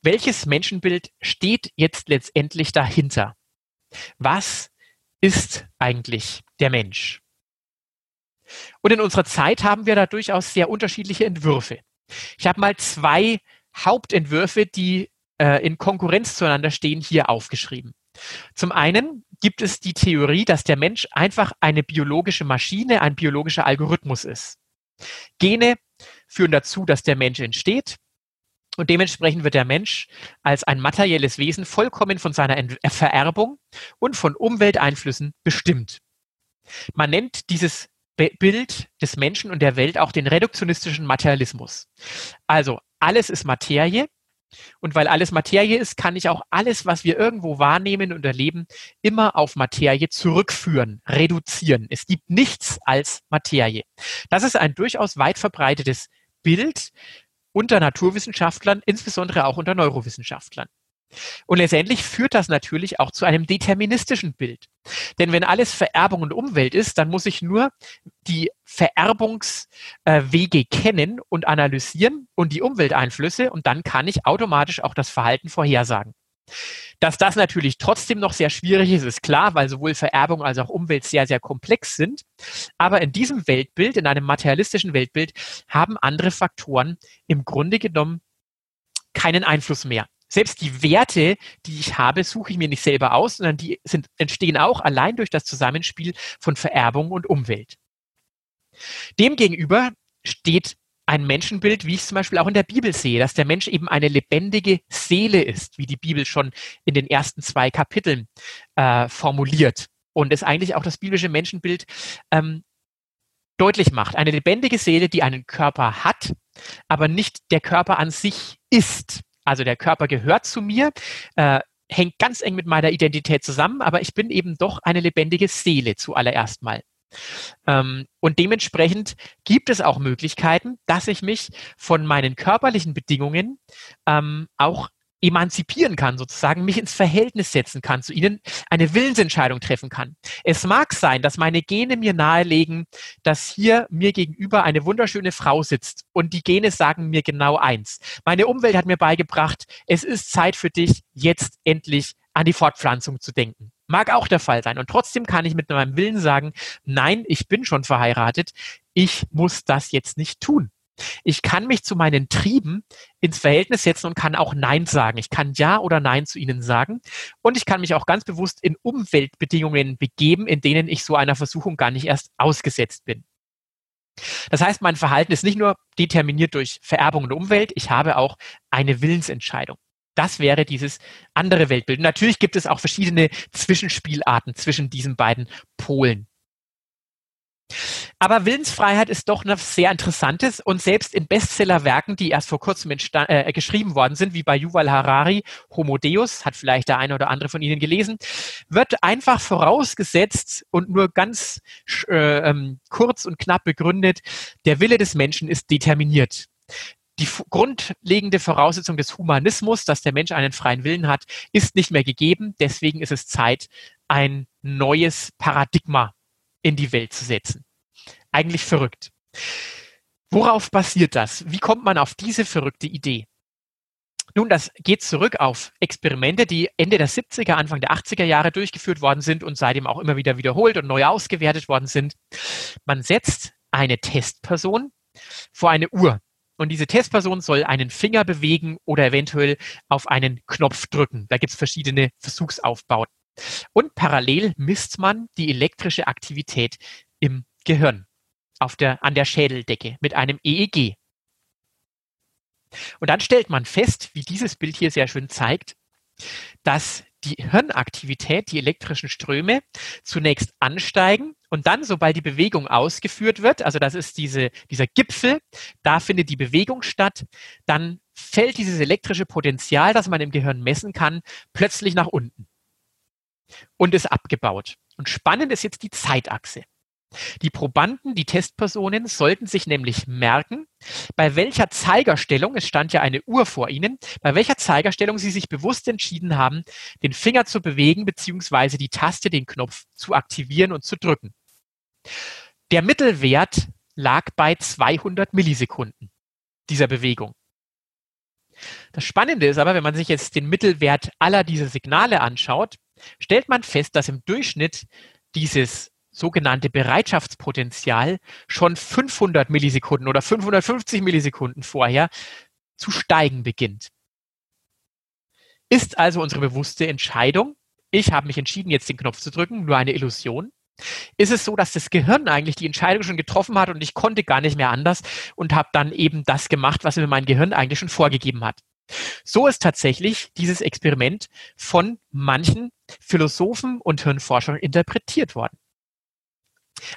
Welches Menschenbild steht jetzt letztendlich dahinter? Was ist eigentlich der Mensch? Und in unserer Zeit haben wir da durchaus sehr unterschiedliche Entwürfe. Ich habe mal zwei Hauptentwürfe, die äh, in Konkurrenz zueinander stehen, hier aufgeschrieben. Zum einen gibt es die Theorie, dass der Mensch einfach eine biologische Maschine, ein biologischer Algorithmus ist. Gene führen dazu, dass der Mensch entsteht. Und dementsprechend wird der Mensch als ein materielles Wesen vollkommen von seiner Vererbung und von Umwelteinflüssen bestimmt. Man nennt dieses Bild des Menschen und der Welt auch den reduktionistischen Materialismus. Also alles ist Materie und weil alles Materie ist, kann ich auch alles, was wir irgendwo wahrnehmen und erleben, immer auf Materie zurückführen, reduzieren. Es gibt nichts als Materie. Das ist ein durchaus weit verbreitetes Bild unter Naturwissenschaftlern, insbesondere auch unter Neurowissenschaftlern. Und letztendlich führt das natürlich auch zu einem deterministischen Bild. Denn wenn alles Vererbung und Umwelt ist, dann muss ich nur die Vererbungswege kennen und analysieren und die Umwelteinflüsse und dann kann ich automatisch auch das Verhalten vorhersagen. Dass das natürlich trotzdem noch sehr schwierig ist, ist klar, weil sowohl Vererbung als auch Umwelt sehr, sehr komplex sind. Aber in diesem Weltbild, in einem materialistischen Weltbild, haben andere Faktoren im Grunde genommen keinen Einfluss mehr. Selbst die Werte, die ich habe, suche ich mir nicht selber aus, sondern die sind, entstehen auch allein durch das Zusammenspiel von Vererbung und Umwelt. Demgegenüber steht ein Menschenbild, wie ich es zum Beispiel auch in der Bibel sehe, dass der Mensch eben eine lebendige Seele ist, wie die Bibel schon in den ersten zwei Kapiteln äh, formuliert und es eigentlich auch das biblische Menschenbild ähm, deutlich macht. Eine lebendige Seele, die einen Körper hat, aber nicht der Körper an sich ist. Also der Körper gehört zu mir, äh, hängt ganz eng mit meiner Identität zusammen, aber ich bin eben doch eine lebendige Seele zuallererst mal. Ähm, und dementsprechend gibt es auch Möglichkeiten, dass ich mich von meinen körperlichen Bedingungen ähm, auch emanzipieren kann, sozusagen mich ins Verhältnis setzen kann, zu ihnen eine Willensentscheidung treffen kann. Es mag sein, dass meine Gene mir nahelegen, dass hier mir gegenüber eine wunderschöne Frau sitzt und die Gene sagen mir genau eins. Meine Umwelt hat mir beigebracht, es ist Zeit für dich, jetzt endlich an die Fortpflanzung zu denken. Mag auch der Fall sein. Und trotzdem kann ich mit meinem Willen sagen, nein, ich bin schon verheiratet, ich muss das jetzt nicht tun. Ich kann mich zu meinen Trieben ins Verhältnis setzen und kann auch Nein sagen. Ich kann Ja oder Nein zu ihnen sagen. Und ich kann mich auch ganz bewusst in Umweltbedingungen begeben, in denen ich so einer Versuchung gar nicht erst ausgesetzt bin. Das heißt, mein Verhalten ist nicht nur determiniert durch Vererbung und Umwelt, ich habe auch eine Willensentscheidung. Das wäre dieses andere Weltbild. Natürlich gibt es auch verschiedene Zwischenspielarten zwischen diesen beiden Polen. Aber Willensfreiheit ist doch was sehr Interessantes und selbst in Bestsellerwerken, die erst vor kurzem äh, geschrieben worden sind, wie bei Yuval Harari, Homo Deus, hat vielleicht der eine oder andere von Ihnen gelesen, wird einfach vorausgesetzt und nur ganz äh, ähm, kurz und knapp begründet, der Wille des Menschen ist determiniert. Die grundlegende Voraussetzung des Humanismus, dass der Mensch einen freien Willen hat, ist nicht mehr gegeben. Deswegen ist es Zeit, ein neues Paradigma in die Welt zu setzen. Eigentlich verrückt. Worauf basiert das? Wie kommt man auf diese verrückte Idee? Nun, das geht zurück auf Experimente, die Ende der 70er, Anfang der 80er Jahre durchgeführt worden sind und seitdem auch immer wieder wiederholt und neu ausgewertet worden sind. Man setzt eine Testperson vor eine Uhr. Und diese Testperson soll einen Finger bewegen oder eventuell auf einen Knopf drücken. Da gibt es verschiedene Versuchsaufbauten. Und parallel misst man die elektrische Aktivität im Gehirn auf der, an der Schädeldecke mit einem EEG. Und dann stellt man fest, wie dieses Bild hier sehr schön zeigt, dass die Hirnaktivität, die elektrischen Ströme zunächst ansteigen und dann, sobald die Bewegung ausgeführt wird, also das ist diese, dieser Gipfel, da findet die Bewegung statt, dann fällt dieses elektrische Potenzial, das man im Gehirn messen kann, plötzlich nach unten und ist abgebaut. Und spannend ist jetzt die Zeitachse. Die Probanden, die Testpersonen sollten sich nämlich merken, bei welcher Zeigerstellung, es stand ja eine Uhr vor ihnen, bei welcher Zeigerstellung sie sich bewusst entschieden haben, den Finger zu bewegen bzw. die Taste, den Knopf zu aktivieren und zu drücken. Der Mittelwert lag bei 200 Millisekunden dieser Bewegung. Das Spannende ist aber, wenn man sich jetzt den Mittelwert aller dieser Signale anschaut, stellt man fest, dass im Durchschnitt dieses sogenannte Bereitschaftspotenzial schon 500 Millisekunden oder 550 Millisekunden vorher zu steigen beginnt. Ist also unsere bewusste Entscheidung, ich habe mich entschieden, jetzt den Knopf zu drücken, nur eine Illusion? Ist es so, dass das Gehirn eigentlich die Entscheidung schon getroffen hat und ich konnte gar nicht mehr anders und habe dann eben das gemacht, was mir mein Gehirn eigentlich schon vorgegeben hat? So ist tatsächlich dieses Experiment von manchen Philosophen und Hirnforschern interpretiert worden.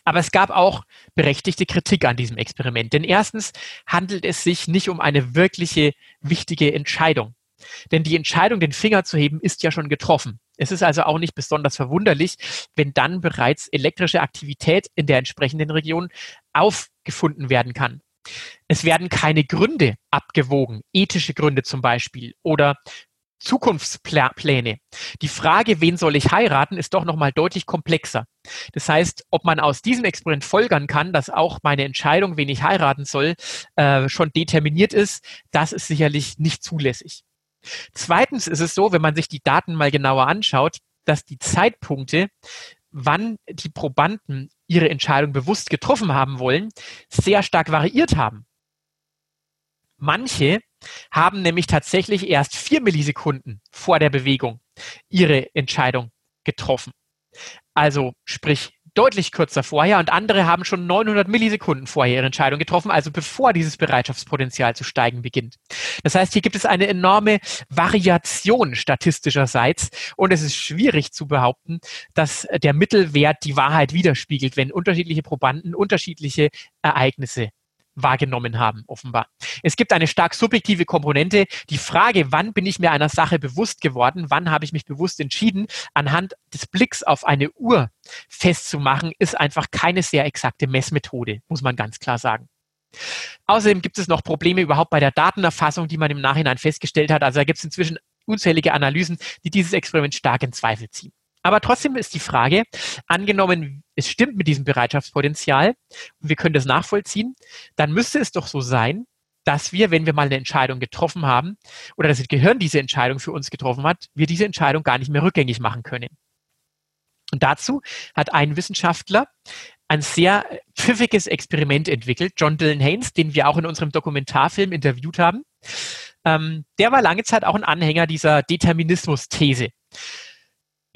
Aber es gab auch berechtigte Kritik an diesem Experiment. Denn erstens handelt es sich nicht um eine wirkliche wichtige Entscheidung. Denn die Entscheidung, den Finger zu heben, ist ja schon getroffen. Es ist also auch nicht besonders verwunderlich, wenn dann bereits elektrische Aktivität in der entsprechenden Region aufgefunden werden kann. Es werden keine Gründe abgewogen, ethische Gründe zum Beispiel oder Zukunftspläne. Die Frage, wen soll ich heiraten, ist doch nochmal deutlich komplexer. Das heißt, ob man aus diesem Experiment folgern kann, dass auch meine Entscheidung, wen ich heiraten soll, äh, schon determiniert ist, das ist sicherlich nicht zulässig. Zweitens ist es so, wenn man sich die Daten mal genauer anschaut, dass die Zeitpunkte, wann die Probanden ihre Entscheidung bewusst getroffen haben wollen, sehr stark variiert haben. Manche haben nämlich tatsächlich erst vier Millisekunden vor der Bewegung ihre Entscheidung getroffen. Also sprich deutlich kürzer vorher und andere haben schon 900 Millisekunden vorher ihre Entscheidung getroffen, also bevor dieses Bereitschaftspotenzial zu steigen beginnt. Das heißt, hier gibt es eine enorme Variation statistischerseits und es ist schwierig zu behaupten, dass der Mittelwert die Wahrheit widerspiegelt, wenn unterschiedliche Probanden unterschiedliche Ereignisse wahrgenommen haben, offenbar. Es gibt eine stark subjektive Komponente. Die Frage, wann bin ich mir einer Sache bewusst geworden, wann habe ich mich bewusst entschieden, anhand des Blicks auf eine Uhr festzumachen, ist einfach keine sehr exakte Messmethode, muss man ganz klar sagen. Außerdem gibt es noch Probleme überhaupt bei der Datenerfassung, die man im Nachhinein festgestellt hat. Also da gibt es inzwischen unzählige Analysen, die dieses Experiment stark in Zweifel ziehen. Aber trotzdem ist die Frage, angenommen, es stimmt mit diesem Bereitschaftspotenzial und wir können das nachvollziehen, dann müsste es doch so sein, dass wir, wenn wir mal eine Entscheidung getroffen haben oder das Gehirn diese Entscheidung für uns getroffen hat, wir diese Entscheidung gar nicht mehr rückgängig machen können. Und dazu hat ein Wissenschaftler ein sehr pfiffiges Experiment entwickelt, John Dylan Haynes, den wir auch in unserem Dokumentarfilm interviewt haben. Ähm, der war lange Zeit auch ein Anhänger dieser Determinismus-These.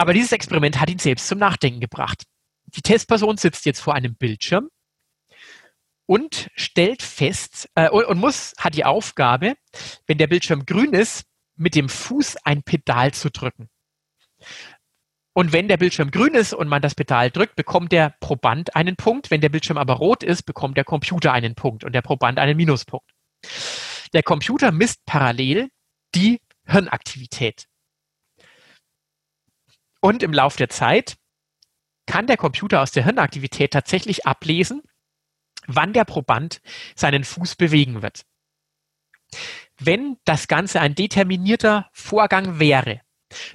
Aber dieses Experiment hat ihn selbst zum Nachdenken gebracht. Die Testperson sitzt jetzt vor einem Bildschirm und stellt fest äh, und muss hat die Aufgabe, wenn der Bildschirm grün ist, mit dem Fuß ein Pedal zu drücken. Und wenn der Bildschirm grün ist und man das Pedal drückt, bekommt der Proband einen Punkt. Wenn der Bildschirm aber rot ist, bekommt der Computer einen Punkt und der Proband einen Minuspunkt. Der Computer misst parallel die Hirnaktivität. Und im Laufe der Zeit kann der Computer aus der Hirnaktivität tatsächlich ablesen, wann der Proband seinen Fuß bewegen wird. Wenn das Ganze ein determinierter Vorgang wäre,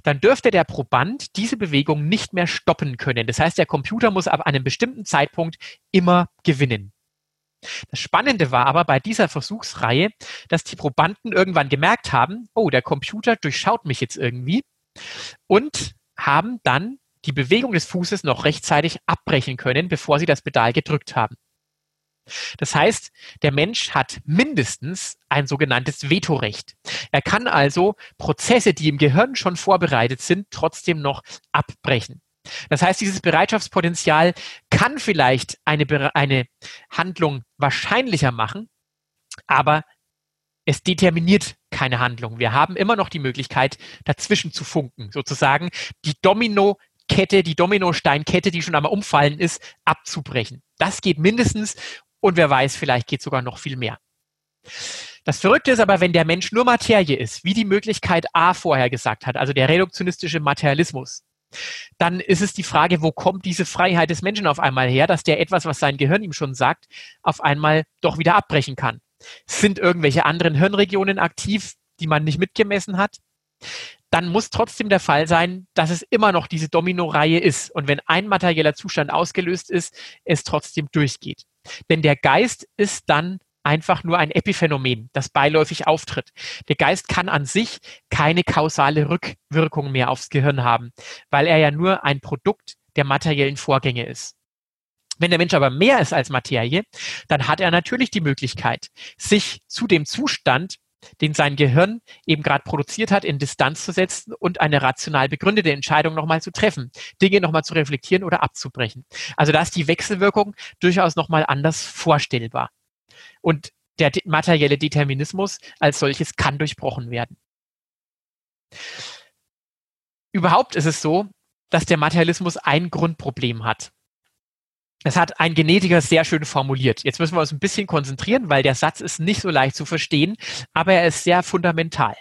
dann dürfte der Proband diese Bewegung nicht mehr stoppen können. Das heißt, der Computer muss ab einem bestimmten Zeitpunkt immer gewinnen. Das Spannende war aber bei dieser Versuchsreihe, dass die Probanden irgendwann gemerkt haben, oh, der Computer durchschaut mich jetzt irgendwie und haben dann die Bewegung des Fußes noch rechtzeitig abbrechen können, bevor sie das Pedal gedrückt haben. Das heißt, der Mensch hat mindestens ein sogenanntes Vetorecht. Er kann also Prozesse, die im Gehirn schon vorbereitet sind, trotzdem noch abbrechen. Das heißt, dieses Bereitschaftspotenzial kann vielleicht eine, eine Handlung wahrscheinlicher machen, aber es determiniert keine Handlung. Wir haben immer noch die Möglichkeit, dazwischen zu funken, sozusagen die Domino-Kette, die Dominosteinkette, die schon einmal umfallen ist, abzubrechen. Das geht mindestens und wer weiß, vielleicht geht sogar noch viel mehr. Das Verrückte ist aber, wenn der Mensch nur Materie ist, wie die Möglichkeit A vorher gesagt hat, also der reduktionistische Materialismus, dann ist es die Frage, wo kommt diese Freiheit des Menschen auf einmal her, dass der etwas, was sein Gehirn ihm schon sagt, auf einmal doch wieder abbrechen kann. Sind irgendwelche anderen Hirnregionen aktiv, die man nicht mitgemessen hat? Dann muss trotzdem der Fall sein, dass es immer noch diese Domino-Reihe ist. Und wenn ein materieller Zustand ausgelöst ist, es trotzdem durchgeht. Denn der Geist ist dann einfach nur ein Epiphänomen, das beiläufig auftritt. Der Geist kann an sich keine kausale Rückwirkung mehr aufs Gehirn haben, weil er ja nur ein Produkt der materiellen Vorgänge ist. Wenn der Mensch aber mehr ist als Materie, dann hat er natürlich die Möglichkeit, sich zu dem Zustand, den sein Gehirn eben gerade produziert hat, in Distanz zu setzen und eine rational begründete Entscheidung nochmal zu treffen, Dinge nochmal zu reflektieren oder abzubrechen. Also da ist die Wechselwirkung durchaus nochmal anders vorstellbar. Und der materielle Determinismus als solches kann durchbrochen werden. Überhaupt ist es so, dass der Materialismus ein Grundproblem hat. Das hat ein Genetiker sehr schön formuliert. Jetzt müssen wir uns ein bisschen konzentrieren, weil der Satz ist nicht so leicht zu verstehen, aber er ist sehr fundamental.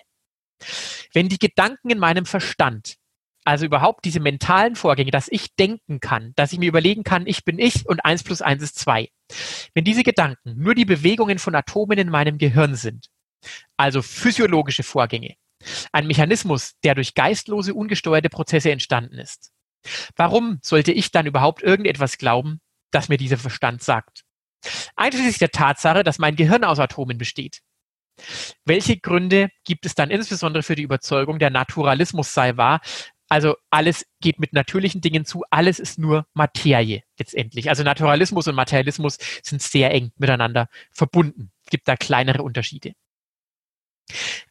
Wenn die Gedanken in meinem Verstand, also überhaupt diese mentalen Vorgänge, dass ich denken kann, dass ich mir überlegen kann, ich bin ich und eins plus eins ist zwei. Wenn diese Gedanken nur die Bewegungen von Atomen in meinem Gehirn sind, also physiologische Vorgänge, Ein Mechanismus, der durch geistlose, ungesteuerte Prozesse entstanden ist. Warum sollte ich dann überhaupt irgendetwas glauben, das mir dieser Verstand sagt? Einschließlich der Tatsache, dass mein Gehirn aus Atomen besteht. Welche Gründe gibt es dann insbesondere für die Überzeugung, der Naturalismus sei wahr? Also alles geht mit natürlichen Dingen zu, alles ist nur Materie letztendlich. Also Naturalismus und Materialismus sind sehr eng miteinander verbunden. Es gibt da kleinere Unterschiede.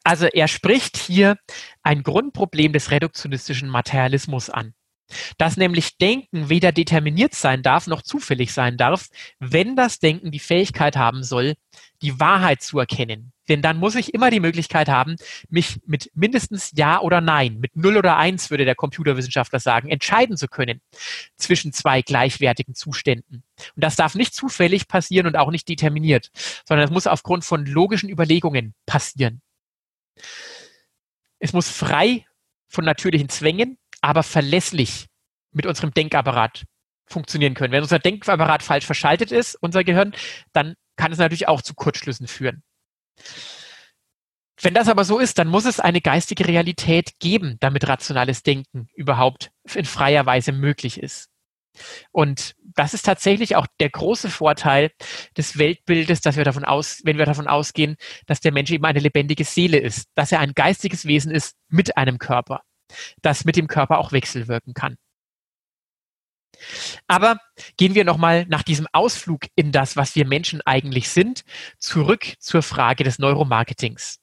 Also er spricht hier ein Grundproblem des reduktionistischen Materialismus an dass nämlich Denken weder determiniert sein darf noch zufällig sein darf, wenn das Denken die Fähigkeit haben soll, die Wahrheit zu erkennen. Denn dann muss ich immer die Möglichkeit haben, mich mit mindestens Ja oder Nein, mit Null oder Eins würde der Computerwissenschaftler sagen, entscheiden zu können zwischen zwei gleichwertigen Zuständen. Und das darf nicht zufällig passieren und auch nicht determiniert, sondern es muss aufgrund von logischen Überlegungen passieren. Es muss frei von natürlichen Zwängen aber verlässlich mit unserem Denkapparat funktionieren können. Wenn unser Denkapparat falsch verschaltet ist, unser Gehirn, dann kann es natürlich auch zu Kurzschlüssen führen. Wenn das aber so ist, dann muss es eine geistige Realität geben, damit rationales Denken überhaupt in freier Weise möglich ist. Und das ist tatsächlich auch der große Vorteil des Weltbildes, dass wir davon aus, wenn wir davon ausgehen, dass der Mensch eben eine lebendige Seele ist, dass er ein geistiges Wesen ist mit einem Körper das mit dem Körper auch wechselwirken kann. Aber gehen wir nochmal nach diesem Ausflug in das, was wir Menschen eigentlich sind, zurück zur Frage des Neuromarketings.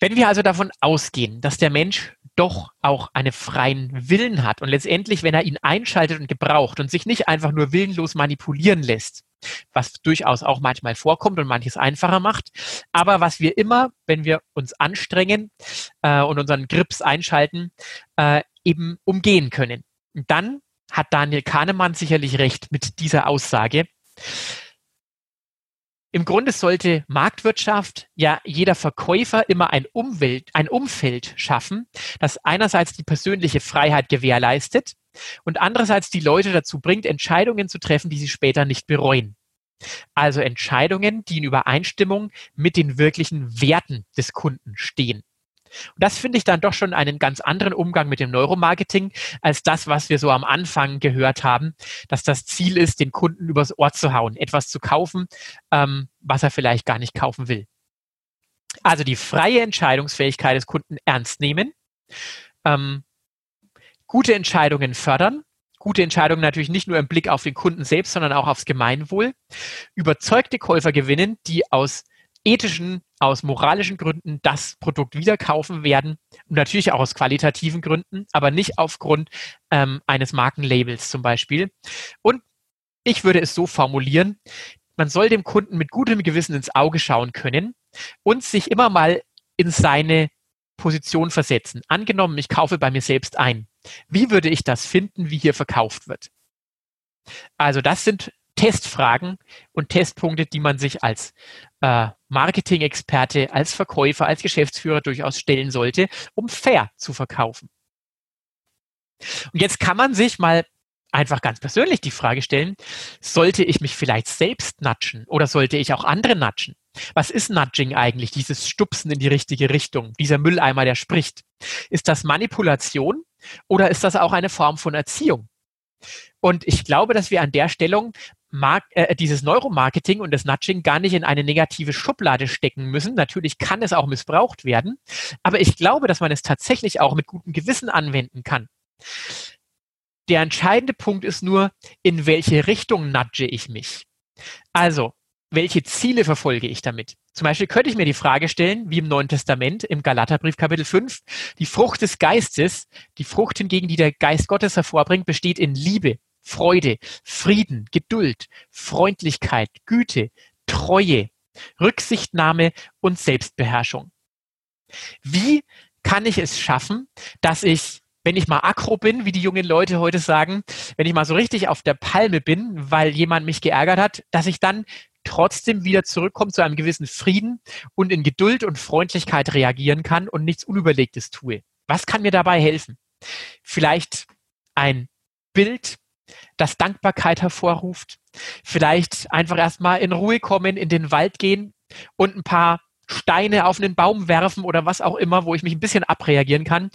Wenn wir also davon ausgehen, dass der Mensch doch auch einen freien Willen hat und letztendlich, wenn er ihn einschaltet und gebraucht und sich nicht einfach nur willenlos manipulieren lässt, was durchaus auch manchmal vorkommt und manches einfacher macht. Aber was wir immer, wenn wir uns anstrengen äh, und unseren Grips einschalten, äh, eben umgehen können. Und dann hat Daniel Kahnemann sicherlich recht mit dieser Aussage. Im Grunde sollte Marktwirtschaft ja jeder Verkäufer immer ein Umwelt, ein Umfeld schaffen, das einerseits die persönliche Freiheit gewährleistet und andererseits die Leute dazu bringt, Entscheidungen zu treffen, die sie später nicht bereuen. Also Entscheidungen, die in Übereinstimmung mit den wirklichen Werten des Kunden stehen. Und das finde ich dann doch schon einen ganz anderen Umgang mit dem Neuromarketing als das, was wir so am Anfang gehört haben, dass das Ziel ist, den Kunden übers Ohr zu hauen, etwas zu kaufen, ähm, was er vielleicht gar nicht kaufen will. Also die freie Entscheidungsfähigkeit des Kunden ernst nehmen, ähm, gute Entscheidungen fördern, gute Entscheidungen natürlich nicht nur im Blick auf den Kunden selbst, sondern auch aufs Gemeinwohl, überzeugte Käufer gewinnen, die aus ethischen, aus moralischen Gründen das Produkt wieder kaufen werden natürlich auch aus qualitativen Gründen, aber nicht aufgrund ähm, eines Markenlabels zum Beispiel. Und ich würde es so formulieren, man soll dem Kunden mit gutem Gewissen ins Auge schauen können und sich immer mal in seine Position versetzen. Angenommen, ich kaufe bei mir selbst ein. Wie würde ich das finden, wie hier verkauft wird? Also das sind Testfragen und Testpunkte, die man sich als äh, Marketing-Experte, als Verkäufer, als Geschäftsführer durchaus stellen sollte, um fair zu verkaufen. Und jetzt kann man sich mal einfach ganz persönlich die Frage stellen, sollte ich mich vielleicht selbst natschen oder sollte ich auch andere natschen? Was ist Nudging eigentlich, dieses Stupsen in die richtige Richtung, dieser Mülleimer, der spricht? Ist das Manipulation oder ist das auch eine Form von Erziehung? Und ich glaube, dass wir an der Stellung Mark äh, dieses Neuromarketing und das Nudging gar nicht in eine negative Schublade stecken müssen. Natürlich kann es auch missbraucht werden, aber ich glaube, dass man es tatsächlich auch mit gutem Gewissen anwenden kann. Der entscheidende Punkt ist nur, in welche Richtung nudge ich mich. Also, welche Ziele verfolge ich damit? Zum Beispiel könnte ich mir die Frage stellen, wie im Neuen Testament, im Galaterbrief Kapitel 5, die Frucht des Geistes, die Frucht hingegen, die der Geist Gottes hervorbringt, besteht in Liebe, Freude, Frieden, Geduld, Freundlichkeit, Güte, Treue, Rücksichtnahme und Selbstbeherrschung. Wie kann ich es schaffen, dass ich wenn ich mal aggro bin, wie die jungen Leute heute sagen, wenn ich mal so richtig auf der Palme bin, weil jemand mich geärgert hat, dass ich dann trotzdem wieder zurückkomme zu einem gewissen Frieden und in Geduld und Freundlichkeit reagieren kann und nichts Unüberlegtes tue. Was kann mir dabei helfen? Vielleicht ein Bild, das Dankbarkeit hervorruft. Vielleicht einfach erstmal in Ruhe kommen, in den Wald gehen und ein paar Steine auf einen Baum werfen oder was auch immer, wo ich mich ein bisschen abreagieren kann.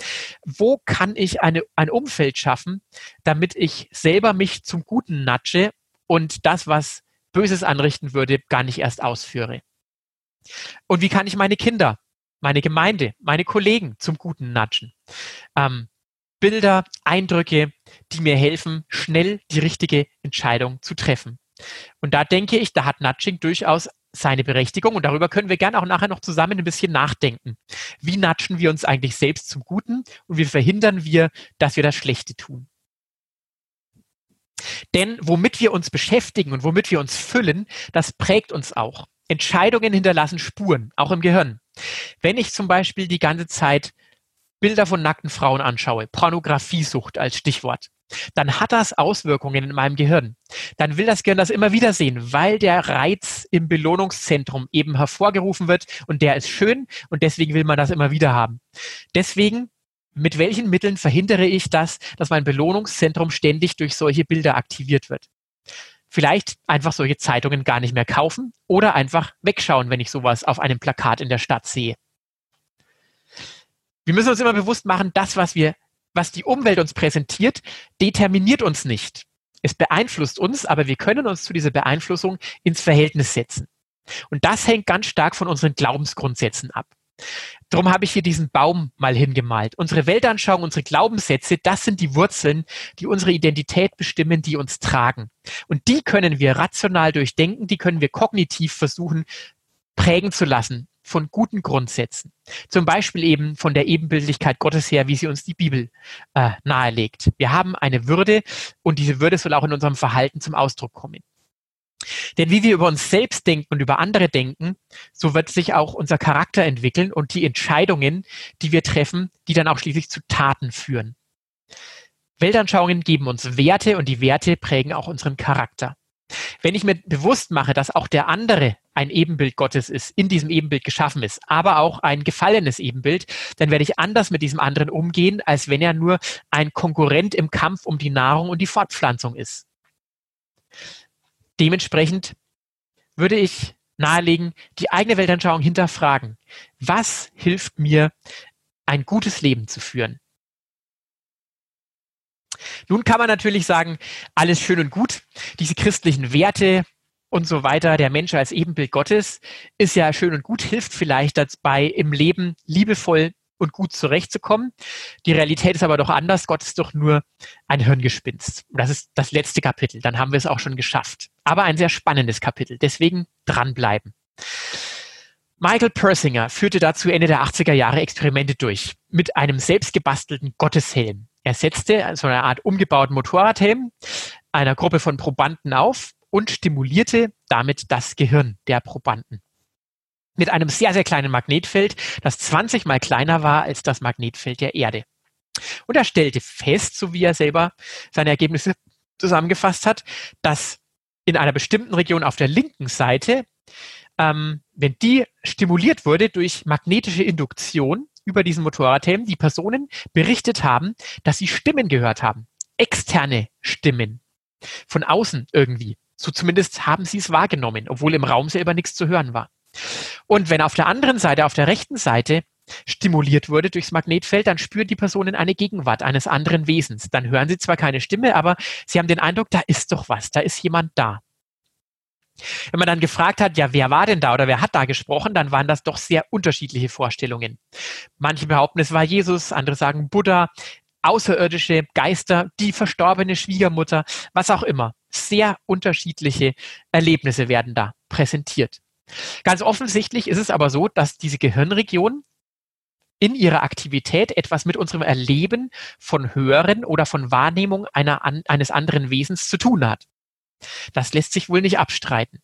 Wo kann ich eine, ein Umfeld schaffen, damit ich selber mich zum Guten natsche und das, was Böses anrichten würde, gar nicht erst ausführe? Und wie kann ich meine Kinder, meine Gemeinde, meine Kollegen zum Guten natschen? Ähm, Bilder, Eindrücke, die mir helfen, schnell die richtige Entscheidung zu treffen. Und da denke ich, da hat Nudging durchaus seine Berechtigung und darüber können wir gerne auch nachher noch zusammen ein bisschen nachdenken. Wie natschen wir uns eigentlich selbst zum Guten und wie verhindern wir, dass wir das Schlechte tun? Denn womit wir uns beschäftigen und womit wir uns füllen, das prägt uns auch. Entscheidungen hinterlassen Spuren, auch im Gehirn. Wenn ich zum Beispiel die ganze Zeit Bilder von nackten Frauen anschaue, Pornografiesucht als Stichwort, dann hat das Auswirkungen in meinem Gehirn. Dann will das Gehirn das immer wieder sehen, weil der Reiz im Belohnungszentrum eben hervorgerufen wird und der ist schön und deswegen will man das immer wieder haben. Deswegen, mit welchen Mitteln verhindere ich das, dass mein Belohnungszentrum ständig durch solche Bilder aktiviert wird? Vielleicht einfach solche Zeitungen gar nicht mehr kaufen oder einfach wegschauen, wenn ich sowas auf einem Plakat in der Stadt sehe. Wir müssen uns immer bewusst machen, das, was wir was die Umwelt uns präsentiert, determiniert uns nicht. Es beeinflusst uns, aber wir können uns zu dieser Beeinflussung ins Verhältnis setzen. Und das hängt ganz stark von unseren Glaubensgrundsätzen ab. Darum habe ich hier diesen Baum mal hingemalt. Unsere Weltanschauung, unsere Glaubenssätze, das sind die Wurzeln, die unsere Identität bestimmen, die uns tragen. Und die können wir rational durchdenken, die können wir kognitiv versuchen prägen zu lassen von guten Grundsätzen. Zum Beispiel eben von der Ebenbildlichkeit Gottes her, wie sie uns die Bibel äh, nahelegt. Wir haben eine Würde und diese Würde soll auch in unserem Verhalten zum Ausdruck kommen. Denn wie wir über uns selbst denken und über andere denken, so wird sich auch unser Charakter entwickeln und die Entscheidungen, die wir treffen, die dann auch schließlich zu Taten führen. Weltanschauungen geben uns Werte und die Werte prägen auch unseren Charakter. Wenn ich mir bewusst mache, dass auch der andere ein Ebenbild Gottes ist, in diesem Ebenbild geschaffen ist, aber auch ein gefallenes Ebenbild, dann werde ich anders mit diesem anderen umgehen, als wenn er nur ein Konkurrent im Kampf um die Nahrung und die Fortpflanzung ist. Dementsprechend würde ich nahelegen, die eigene Weltanschauung hinterfragen. Was hilft mir, ein gutes Leben zu führen? Nun kann man natürlich sagen, alles schön und gut. Diese christlichen Werte und so weiter, der Mensch als Ebenbild Gottes ist ja schön und gut, hilft vielleicht dabei, im Leben liebevoll und gut zurechtzukommen. Die Realität ist aber doch anders. Gott ist doch nur ein Hirngespinst. Und das ist das letzte Kapitel. Dann haben wir es auch schon geschafft. Aber ein sehr spannendes Kapitel. Deswegen dranbleiben. Michael Persinger führte dazu Ende der 80er Jahre Experimente durch mit einem selbstgebastelten Gotteshelm. Er setzte so eine Art umgebauten Motorradhelm einer Gruppe von Probanden auf und stimulierte damit das Gehirn der Probanden. Mit einem sehr, sehr kleinen Magnetfeld, das 20 mal kleiner war als das Magnetfeld der Erde. Und er stellte fest, so wie er selber seine Ergebnisse zusammengefasst hat, dass in einer bestimmten Region auf der linken Seite, ähm, wenn die stimuliert wurde durch magnetische Induktion, über diesen Motorradhelm die Personen berichtet haben, dass sie Stimmen gehört haben. Externe Stimmen. Von außen irgendwie. So zumindest haben sie es wahrgenommen, obwohl im Raum selber nichts zu hören war. Und wenn auf der anderen Seite, auf der rechten Seite, stimuliert wurde durchs Magnetfeld, dann spüren die Personen eine Gegenwart eines anderen Wesens. Dann hören sie zwar keine Stimme, aber sie haben den Eindruck, da ist doch was, da ist jemand da. Wenn man dann gefragt hat, ja, wer war denn da oder wer hat da gesprochen, dann waren das doch sehr unterschiedliche Vorstellungen. Manche behaupten, es war Jesus, andere sagen Buddha, außerirdische Geister, die verstorbene Schwiegermutter, was auch immer. Sehr unterschiedliche Erlebnisse werden da präsentiert. Ganz offensichtlich ist es aber so, dass diese Gehirnregion in ihrer Aktivität etwas mit unserem Erleben von Hören oder von Wahrnehmung einer, eines anderen Wesens zu tun hat. Das lässt sich wohl nicht abstreiten.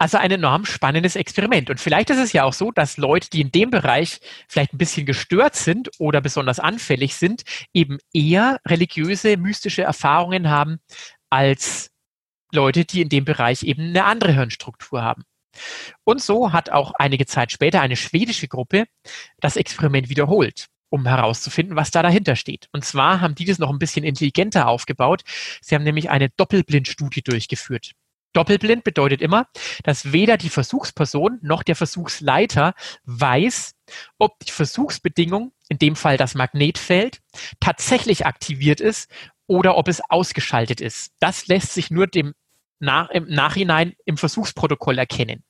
Also ein enorm spannendes Experiment. Und vielleicht ist es ja auch so, dass Leute, die in dem Bereich vielleicht ein bisschen gestört sind oder besonders anfällig sind, eben eher religiöse, mystische Erfahrungen haben als Leute, die in dem Bereich eben eine andere Hirnstruktur haben. Und so hat auch einige Zeit später eine schwedische Gruppe das Experiment wiederholt um herauszufinden, was da dahinter steht. Und zwar haben die das noch ein bisschen intelligenter aufgebaut. Sie haben nämlich eine Doppelblindstudie durchgeführt. Doppelblind bedeutet immer, dass weder die Versuchsperson noch der Versuchsleiter weiß, ob die Versuchsbedingung, in dem Fall das Magnetfeld, tatsächlich aktiviert ist oder ob es ausgeschaltet ist. Das lässt sich nur dem nach, im Nachhinein im Versuchsprotokoll erkennen.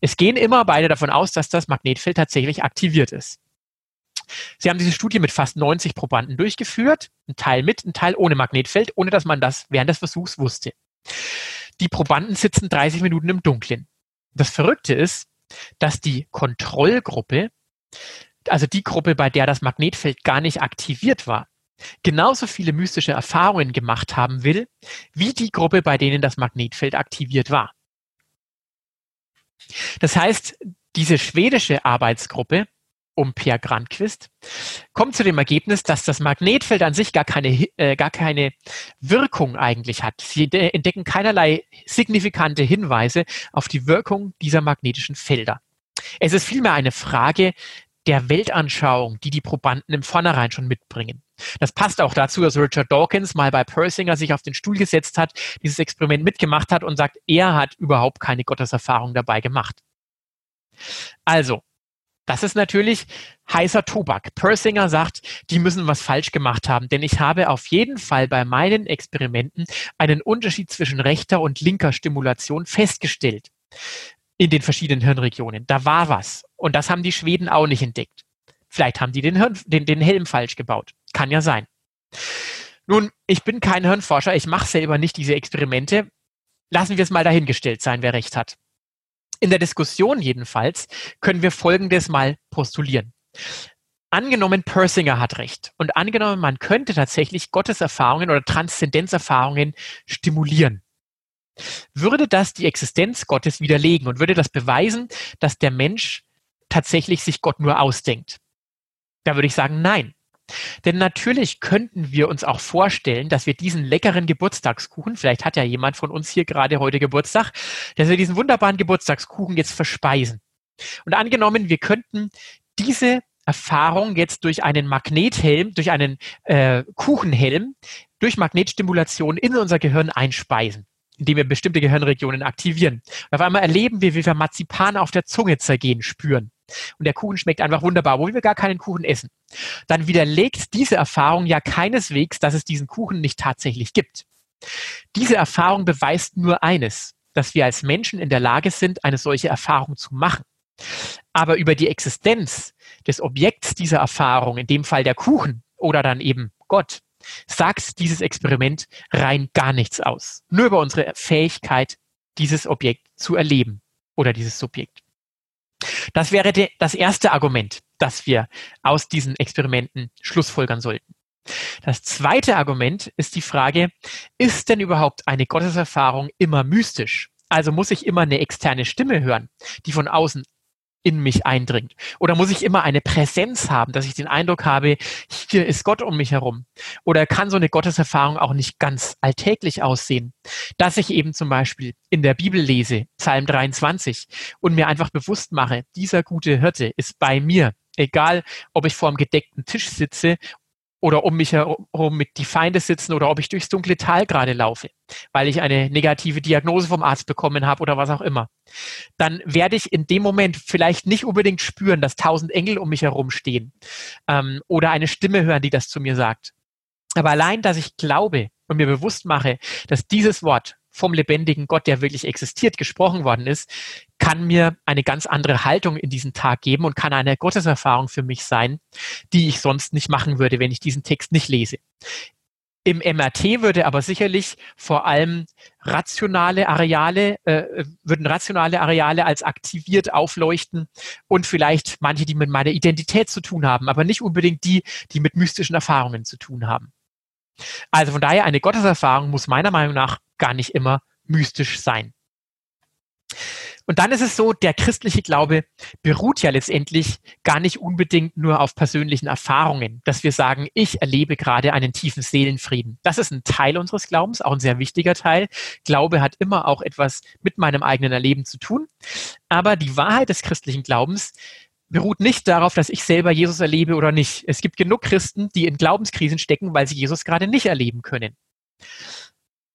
Es gehen immer beide davon aus, dass das Magnetfeld tatsächlich aktiviert ist. Sie haben diese Studie mit fast 90 Probanden durchgeführt, ein Teil mit, ein Teil ohne Magnetfeld, ohne dass man das während des Versuchs wusste. Die Probanden sitzen 30 Minuten im Dunkeln. Das Verrückte ist, dass die Kontrollgruppe, also die Gruppe, bei der das Magnetfeld gar nicht aktiviert war, genauso viele mystische Erfahrungen gemacht haben will, wie die Gruppe, bei denen das Magnetfeld aktiviert war. Das heißt, diese schwedische Arbeitsgruppe um Per Grandquist, kommt zu dem Ergebnis, dass das Magnetfeld an sich gar keine, äh, gar keine Wirkung eigentlich hat. Sie entdecken keinerlei signifikante Hinweise auf die Wirkung dieser magnetischen Felder. Es ist vielmehr eine Frage der Weltanschauung, die die Probanden im Vornherein schon mitbringen. Das passt auch dazu, dass Richard Dawkins mal bei Persinger sich auf den Stuhl gesetzt hat, dieses Experiment mitgemacht hat und sagt, er hat überhaupt keine Gotteserfahrung dabei gemacht. Also, das ist natürlich heißer Tobak. Persinger sagt, die müssen was falsch gemacht haben, denn ich habe auf jeden Fall bei meinen Experimenten einen Unterschied zwischen rechter und linker Stimulation festgestellt in den verschiedenen Hirnregionen. Da war was. Und das haben die Schweden auch nicht entdeckt. Vielleicht haben die den, Hirn, den, den Helm falsch gebaut. Kann ja sein. Nun, ich bin kein Hirnforscher, ich mache selber nicht diese Experimente. Lassen wir es mal dahingestellt sein, wer recht hat. In der Diskussion jedenfalls können wir Folgendes mal postulieren. Angenommen, Persinger hat recht und angenommen, man könnte tatsächlich Gotteserfahrungen oder Transzendenzerfahrungen stimulieren. Würde das die Existenz Gottes widerlegen und würde das beweisen, dass der Mensch tatsächlich sich Gott nur ausdenkt? Da würde ich sagen, nein. Denn natürlich könnten wir uns auch vorstellen, dass wir diesen leckeren Geburtstagskuchen, vielleicht hat ja jemand von uns hier gerade heute Geburtstag, dass wir diesen wunderbaren Geburtstagskuchen jetzt verspeisen. Und angenommen, wir könnten diese Erfahrung jetzt durch einen Magnethelm, durch einen äh, Kuchenhelm, durch Magnetstimulation in unser Gehirn einspeisen indem wir bestimmte Gehirnregionen aktivieren. Und auf einmal erleben wir, wie wir Marzipan auf der Zunge zergehen spüren. Und der Kuchen schmeckt einfach wunderbar, obwohl wir gar keinen Kuchen essen. Dann widerlegt diese Erfahrung ja keineswegs, dass es diesen Kuchen nicht tatsächlich gibt. Diese Erfahrung beweist nur eines, dass wir als Menschen in der Lage sind, eine solche Erfahrung zu machen. Aber über die Existenz des Objekts dieser Erfahrung, in dem Fall der Kuchen oder dann eben Gott, sagt dieses Experiment rein gar nichts aus. Nur über unsere Fähigkeit, dieses Objekt zu erleben oder dieses Subjekt. Das wäre das erste Argument, das wir aus diesen Experimenten schlussfolgern sollten. Das zweite Argument ist die Frage, ist denn überhaupt eine Gotteserfahrung immer mystisch? Also muss ich immer eine externe Stimme hören, die von außen in mich eindringt? Oder muss ich immer eine Präsenz haben, dass ich den Eindruck habe, hier ist Gott um mich herum? Oder kann so eine Gotteserfahrung auch nicht ganz alltäglich aussehen? Dass ich eben zum Beispiel in der Bibel lese, Psalm 23, und mir einfach bewusst mache, dieser gute Hirte ist bei mir. Egal, ob ich vor einem gedeckten Tisch sitze oder um mich herum mit die Feinde sitzen oder ob ich durchs dunkle Tal gerade laufe, weil ich eine negative Diagnose vom Arzt bekommen habe oder was auch immer, dann werde ich in dem Moment vielleicht nicht unbedingt spüren, dass tausend Engel um mich herum stehen ähm, oder eine Stimme hören, die das zu mir sagt. Aber allein, dass ich glaube und mir bewusst mache, dass dieses Wort vom lebendigen Gott, der wirklich existiert, gesprochen worden ist, kann mir eine ganz andere Haltung in diesen Tag geben und kann eine Gotteserfahrung für mich sein, die ich sonst nicht machen würde, wenn ich diesen Text nicht lese. Im MRT würde aber sicherlich vor allem rationale Areale, äh, würden rationale Areale als aktiviert aufleuchten und vielleicht manche, die mit meiner Identität zu tun haben, aber nicht unbedingt die, die mit mystischen Erfahrungen zu tun haben. Also von daher, eine Gotteserfahrung muss meiner Meinung nach gar nicht immer mystisch sein. Und dann ist es so, der christliche Glaube beruht ja letztendlich gar nicht unbedingt nur auf persönlichen Erfahrungen, dass wir sagen, ich erlebe gerade einen tiefen Seelenfrieden. Das ist ein Teil unseres Glaubens, auch ein sehr wichtiger Teil. Glaube hat immer auch etwas mit meinem eigenen Erleben zu tun. Aber die Wahrheit des christlichen Glaubens beruht nicht darauf, dass ich selber Jesus erlebe oder nicht. Es gibt genug Christen, die in Glaubenskrisen stecken, weil sie Jesus gerade nicht erleben können.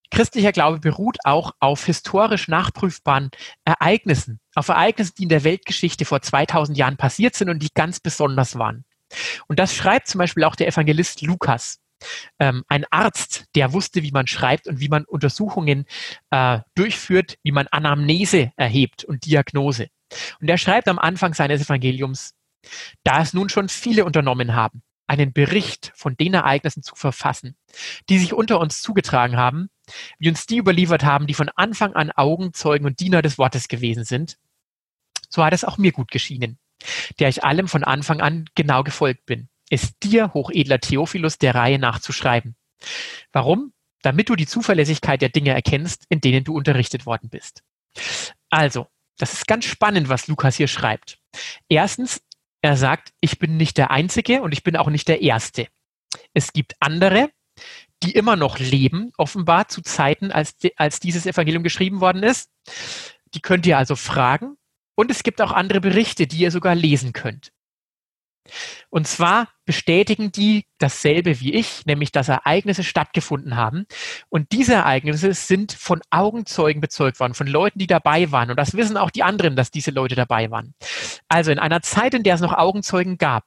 Christlicher Glaube beruht auch auf historisch nachprüfbaren Ereignissen, auf Ereignissen, die in der Weltgeschichte vor 2000 Jahren passiert sind und die ganz besonders waren. Und das schreibt zum Beispiel auch der Evangelist Lukas. Ähm, ein Arzt, der wusste, wie man schreibt und wie man Untersuchungen äh, durchführt, wie man Anamnese erhebt und Diagnose. Und er schreibt am Anfang seines Evangeliums, da es nun schon viele unternommen haben, einen Bericht von den Ereignissen zu verfassen, die sich unter uns zugetragen haben, wie uns die überliefert haben, die von Anfang an Augenzeugen und Diener des Wortes gewesen sind, so hat es auch mir gut geschienen, der ich allem von Anfang an genau gefolgt bin, es dir, hochedler Theophilus, der Reihe nachzuschreiben. Warum? Damit du die Zuverlässigkeit der Dinge erkennst, in denen du unterrichtet worden bist. Also, das ist ganz spannend, was Lukas hier schreibt. Erstens, er sagt, ich bin nicht der Einzige und ich bin auch nicht der Erste. Es gibt andere, die immer noch leben, offenbar zu Zeiten, als, als dieses Evangelium geschrieben worden ist. Die könnt ihr also fragen. Und es gibt auch andere Berichte, die ihr sogar lesen könnt. Und zwar bestätigen die dasselbe wie ich, nämlich dass Ereignisse stattgefunden haben. Und diese Ereignisse sind von Augenzeugen bezeugt worden, von Leuten, die dabei waren. Und das wissen auch die anderen, dass diese Leute dabei waren. Also in einer Zeit, in der es noch Augenzeugen gab,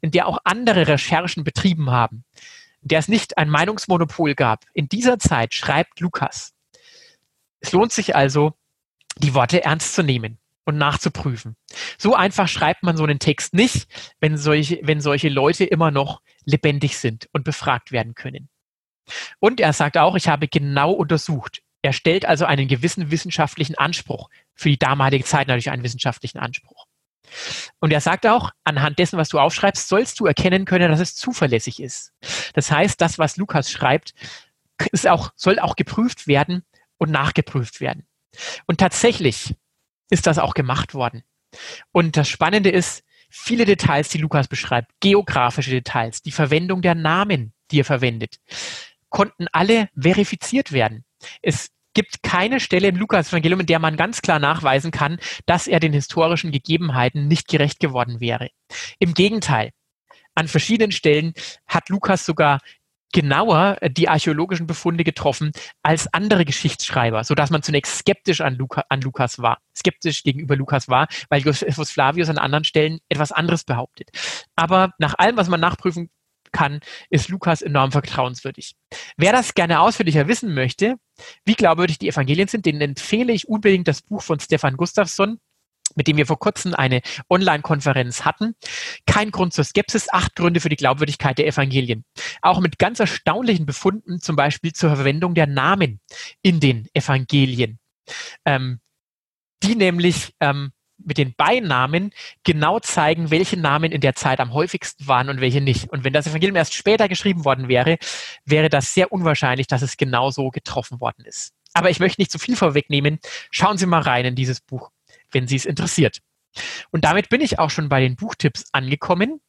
in der auch andere Recherchen betrieben haben, in der es nicht ein Meinungsmonopol gab, in dieser Zeit schreibt Lukas. Es lohnt sich also, die Worte ernst zu nehmen und nachzuprüfen. So einfach schreibt man so einen Text nicht, wenn solche, wenn solche Leute immer noch lebendig sind und befragt werden können. Und er sagt auch, ich habe genau untersucht. Er stellt also einen gewissen wissenschaftlichen Anspruch. Für die damalige Zeit natürlich einen wissenschaftlichen Anspruch. Und er sagt auch, anhand dessen, was du aufschreibst, sollst du erkennen können, dass es zuverlässig ist. Das heißt, das, was Lukas schreibt, ist auch, soll auch geprüft werden und nachgeprüft werden. Und tatsächlich ist das auch gemacht worden. Und das Spannende ist, viele Details, die Lukas beschreibt, geografische Details, die Verwendung der Namen, die er verwendet, konnten alle verifiziert werden. Es gibt keine Stelle im Lukas-Evangelium, in der man ganz klar nachweisen kann, dass er den historischen Gegebenheiten nicht gerecht geworden wäre. Im Gegenteil, an verschiedenen Stellen hat Lukas sogar genauer äh, die archäologischen Befunde getroffen als andere Geschichtsschreiber, so dass man zunächst skeptisch an, Luca, an Lukas war, skeptisch gegenüber Lukas war, weil Josephus Flavius an anderen Stellen etwas anderes behauptet. Aber nach allem, was man nachprüfen kann, ist Lukas enorm vertrauenswürdig. Wer das gerne ausführlicher wissen möchte, wie glaubwürdig die Evangelien sind, den empfehle ich unbedingt das Buch von Stefan Gustafsson, mit dem wir vor kurzem eine Online-Konferenz hatten. Kein Grund zur Skepsis, acht Gründe für die Glaubwürdigkeit der Evangelien. Auch mit ganz erstaunlichen Befunden, zum Beispiel zur Verwendung der Namen in den Evangelien. Ähm, die nämlich ähm, mit den Beinamen genau zeigen, welche Namen in der Zeit am häufigsten waren und welche nicht. Und wenn das Evangelium erst später geschrieben worden wäre, wäre das sehr unwahrscheinlich, dass es genau so getroffen worden ist. Aber ich möchte nicht zu viel vorwegnehmen. Schauen Sie mal rein in dieses Buch wenn Sie es interessiert. Und damit bin ich auch schon bei den Buchtipps angekommen.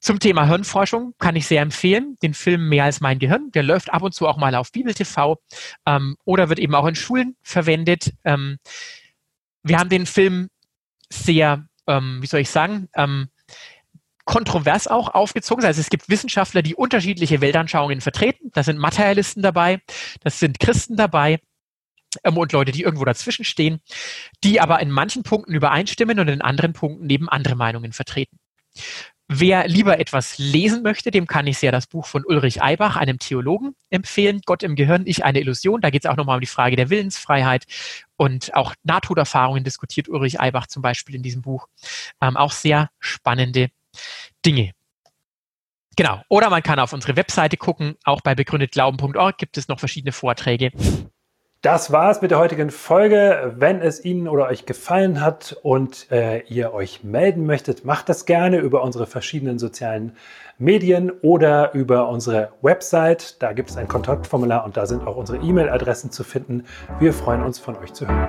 Zum Thema Hirnforschung kann ich sehr empfehlen, den Film Mehr als mein Gehirn. Der läuft ab und zu auch mal auf Bibel TV ähm, oder wird eben auch in Schulen verwendet. Ähm, wir haben den Film sehr, ähm, wie soll ich sagen, ähm, kontrovers auch aufgezogen. Also es gibt Wissenschaftler, die unterschiedliche Weltanschauungen vertreten. Da sind Materialisten dabei, das sind Christen dabei, ähm, und Leute, die irgendwo dazwischen stehen, die aber in manchen Punkten übereinstimmen und in anderen Punkten eben andere Meinungen vertreten. Wer lieber etwas lesen möchte, dem kann ich sehr das Buch von Ulrich Eibach, einem Theologen, empfehlen. Gott im Gehirn, ich eine Illusion. Da geht es auch nochmal um die Frage der Willensfreiheit und auch Nahtoderfahrungen diskutiert Ulrich Eibach zum Beispiel in diesem Buch. Ähm, auch sehr spannende Dinge. Genau. Oder man kann auf unsere Webseite gucken. Auch bei begründetglauben.org gibt es noch verschiedene Vorträge. Das war's mit der heutigen Folge. Wenn es Ihnen oder euch gefallen hat und äh, ihr euch melden möchtet, macht das gerne über unsere verschiedenen sozialen Medien oder über unsere Website. Da gibt es ein Kontaktformular und da sind auch unsere E-Mail-Adressen zu finden. Wir freuen uns von euch zu hören.